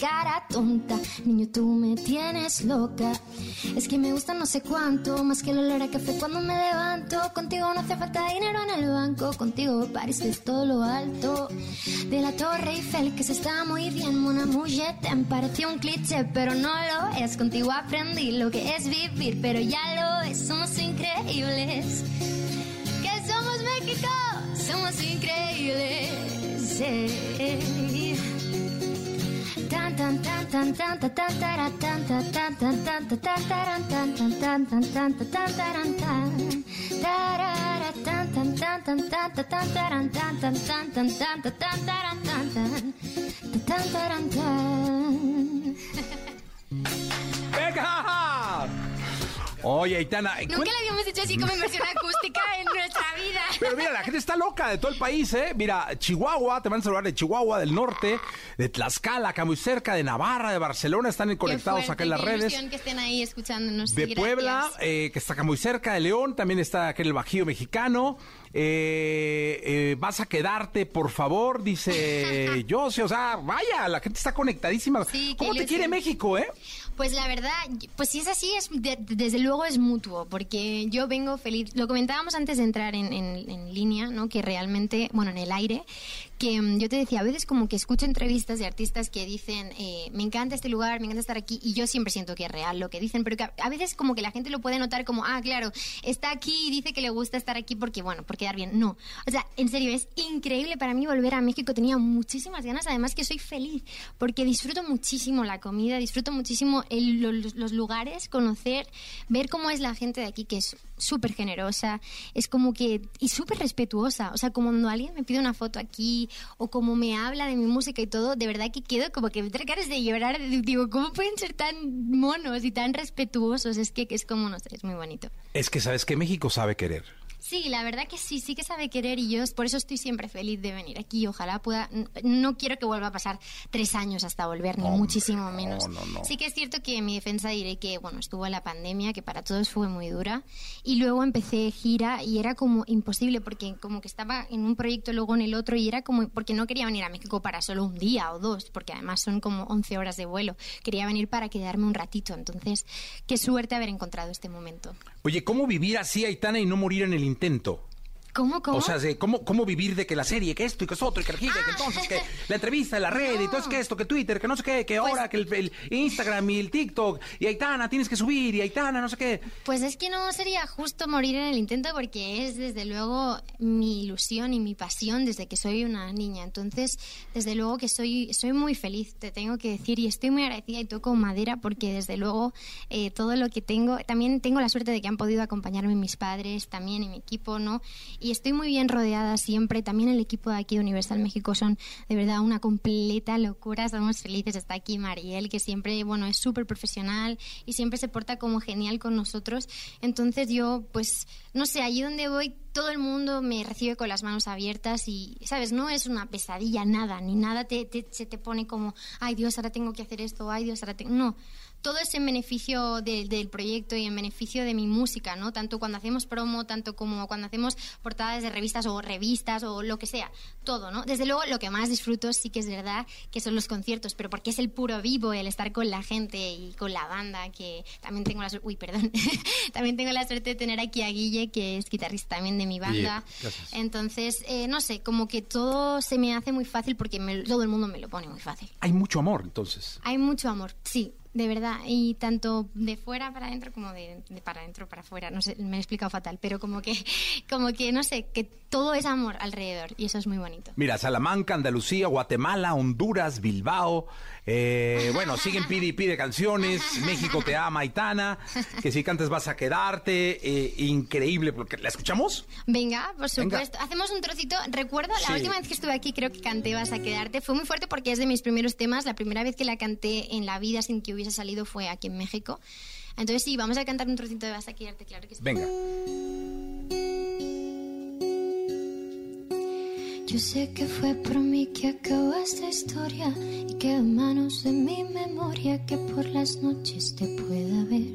cara tonta. Niño, tú me tienes loca. Es que me gusta no sé cuánto, más que el olor a café cuando me levanto. Contigo no hace falta dinero en el banco, contigo pareces todo lo alto. De la Torre Eiffel, que se está muy bien, Mona Mujer, te pareció un cliché, pero no lo es. Contigo aprendí lo que es vivir, pero ya lo es, somos increíbles. Que somos México, somos increíbles. sí. Tan tan Oye, Aitana. Nunca le habíamos hecho así como inversión *laughs* acústica en nuestra vida. Pero mira, la gente está loca de todo el país, ¿eh? Mira, Chihuahua, te van a saludar de Chihuahua, del norte, de Tlaxcala, acá muy cerca, de Navarra, de Barcelona, están conectados Qué acá en las fuerte, redes. que estén ahí escuchándonos. De Puebla, eh, que está acá muy cerca, de León, también está aquí en el Bajío Mexicano. Eh, eh, vas a quedarte, por favor, dice *laughs* José. O sea, vaya, la gente está conectadísima. Sí, ¿Cómo te quiere México, eh? Pues la verdad, pues si es así, es de- desde luego es mutuo, porque yo vengo feliz. Lo comentábamos antes de entrar en, en- en línea, ¿no? Que realmente, bueno, en el aire, que mm, yo te decía, a veces como que escucho entrevistas de artistas que dicen, eh, me encanta este lugar, me encanta estar aquí, y yo siempre siento que es real lo que dicen, pero que a, veces como que la gente lo puede notar como, ah, claro, está aquí y dice que le gusta estar aquí porque, bueno, por quedar bien. No, o sea, en serio, es increíble para mí volver a México, tenía muchísimas ganas, además que soy feliz, porque disfruto muchísimo la comida, disfruto muchísimo el- los, los lugares, conocer, ver cómo es la gente de aquí, que es súper generosa, es como que, y súper respetuosa, o sea, como cuando alguien me pide una foto aquí, o como me habla de mi música y todo, de verdad que quedo como que me ganas de llorar, digo, ¿cómo pueden ser tan monos y tan respetuosos? Es que es como, no sé, es muy bonito. Es que sabes que México sabe querer. Sí, la verdad que sí, sí que sabe querer y yo por eso estoy siempre feliz de venir aquí. Ojalá pueda, no quiero que vuelva a pasar tres años hasta volver, ni muchísimo menos. no, no. Sí que es cierto que en mi defensa diré que, bueno, estuvo la pandemia, que para todos fue muy dura, y luego empecé gira y era como imposible porque como que estaba en un proyecto, luego en el otro, y era como, porque no quería venir a México para solo un día o dos, porque además son como 11 horas de vuelo. Quería venir para quedarme un ratito, entonces, qué suerte haber encontrado este momento. Oye, ¿cómo vivir así, Aitana, y no morir en el intento? ¿Cómo, cómo? O sea, de ¿cómo, ¿cómo vivir de que la serie, que esto y que es otro, y que la gira, que entonces, *laughs* que la entrevista, la red, y entonces que esto, que Twitter, que no sé qué, que Pues ahora, que el, el Instagram y el TikTok, y Aitana, tienes que subir, y Aitana, no sé qué. Pues es que no sería justo morir en el intento porque es desde luego mi ilusión y mi pasión desde que soy una niña. Entonces, desde luego que soy, soy muy feliz, te tengo que decir, y estoy muy agradecida y toco madera porque desde luego eh, todo lo que tengo, también tengo la suerte de que han podido acompañarme mis padres, también y mi equipo, ¿no? Y estoy muy bien rodeada siempre. También el equipo de aquí de Universal México son de verdad una completa locura. Estamos felices. Está aquí Mariel, que siempre, bueno, es súper profesional y siempre se porta como genial con nosotros. Entonces yo, pues, no sé, allí donde voy, todo el mundo me recibe con las manos abiertas y, ¿sabes? No es una pesadilla, nada, ni nada te, te- se te pone como, ay Dios, ahora tengo que hacer esto, ay Dios, ahora tengo... No, todo es en beneficio de- del proyecto y en beneficio de mi música, ¿no? Tanto cuando hacemos promo, tanto como cuando hacemos portadas de revistas o revistas o lo que sea, todo, ¿no? Desde luego, lo que más disfruto sí que es verdad que son los conciertos, pero porque es el puro vivo, el estar con la gente y con la banda, que también tengo la suerte, uy, perdón, *laughs* también tengo la suerte de tener aquí a Guille, que es guitarrista también de mi banda. gracias. Entonces, eh, no sé, como que todo se me hace muy fácil porque me- todo el mundo me lo pone muy fácil. Hay mucho amor, entonces. Hay mucho amor, sí. De verdad. Y tanto de fuera para adentro como de, de para adentro para afuera. No sé, me he explicado fatal, pero como que, *laughs* como que, no sé, que todo es amor alrededor y eso es muy bonito. Mira, Salamanca, Andalucía, Guatemala, Honduras, Bilbao. eh, bueno, siguen *laughs* pide y pide canciones. México te ama, Aitana. Que si cantas vas a quedarte. eh, increíble. porque ¿La escuchamos? Venga, por Venga. supuesto. Hacemos un trocito. Recuerdo, Sí. la última vez que estuve aquí creo que canté Vas a quedarte. Fue muy fuerte porque es de mis primeros temas. La primera vez que la canté en la vida sin que hubiese salido fue aquí en México. Entonces sí, vamos a cantar un trocito de Vas a quedarte, claro que sí. Venga. Yo sé que fue por mí que acabó esta historia y que a manos de mi memoria que por las noches te pueda ver.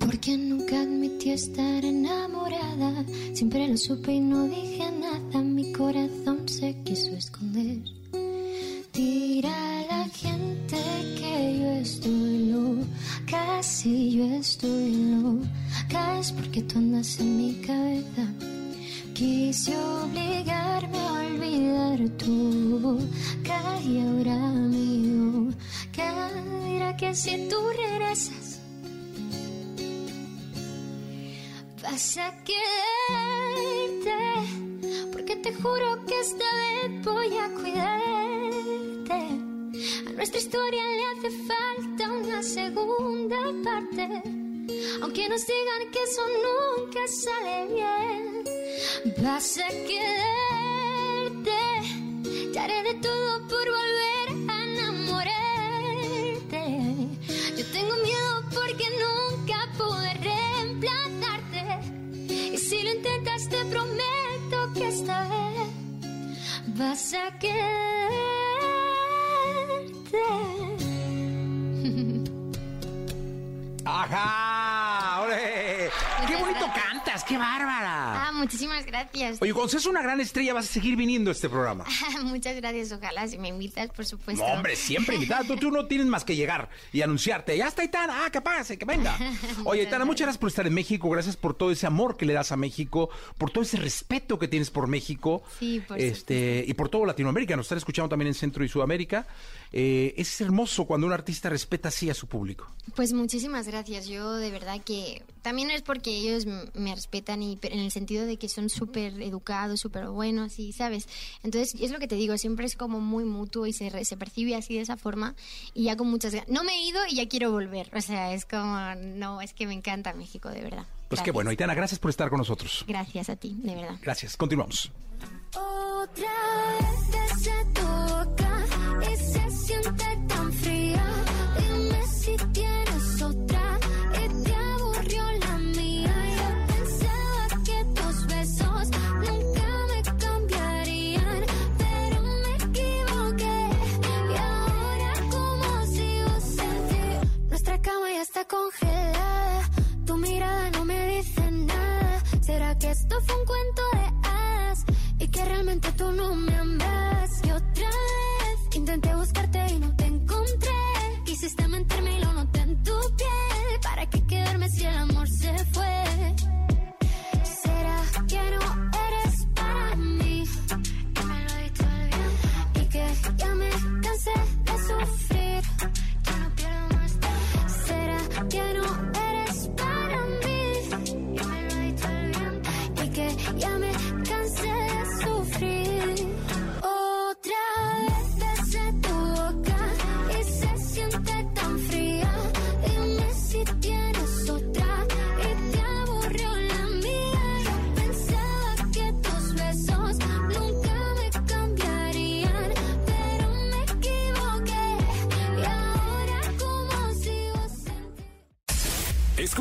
Porque nunca admití estar enamorada, siempre lo supe y no dije nada, mi corazón se quiso esconder. Dirá la gente que yo estoy loca, si yo estoy loca es porque tú andas en mi cabeza. Quise obligarme a olvidar tu boca y ahora mi boca dirá que si tú regresas vas a quedarte porque te juro que esta vez voy a cuidarte. A nuestra historia le hace falta una segunda parte, aunque nos digan que eso nunca sale bien. Vas a quedarte, te haré de todo por volver intentas, te prometo que esta vez vas a quedarte. ¡Ajá! ¡Ole! ¡Qué bonito ¡Qué bárbara! Ah, muchísimas gracias. Oye, cuando seas una gran estrella vas a seguir viniendo a este programa. *laughs* Muchas gracias, ojalá si me invitas, por supuesto. No, hombre, siempre invitado. Tú, tú no tienes más que llegar y anunciarte. Ya está Aitana, ah, que pase, que venga. *laughs* Oye, Aitana, muchas gracias por estar en México. Gracias por todo ese amor que le das a México, por todo ese respeto que tienes por México. Sí, por este Y por todo Latinoamérica. Nos están escuchando también en Centro y Sudamérica. Eh, es hermoso cuando un artista respeta así a su público. Pues muchísimas gracias. Yo de verdad que también es porque ellos me respetan y pero en el sentido de que son súper educados, súper buenos y, ¿sabes? Entonces, es lo que te digo, siempre es como muy mutuo y se, se percibe así de esa forma y ya con muchas ganas. No me he ido y ya quiero volver. O sea, es como, no, es que me encanta México, de verdad. Pues qué bueno, Aitana, gracias por estar con nosotros. Gracias a ti, de verdad. Gracias, continuamos. Otra vez está congelada. Tu mirada no me dice nada. ¿Será que esto fue un cuento de hadas? Y que realmente tú no me amas. Y otra vez intenté buscarte y no te encontré. Quisiste mentirme y lo noté que no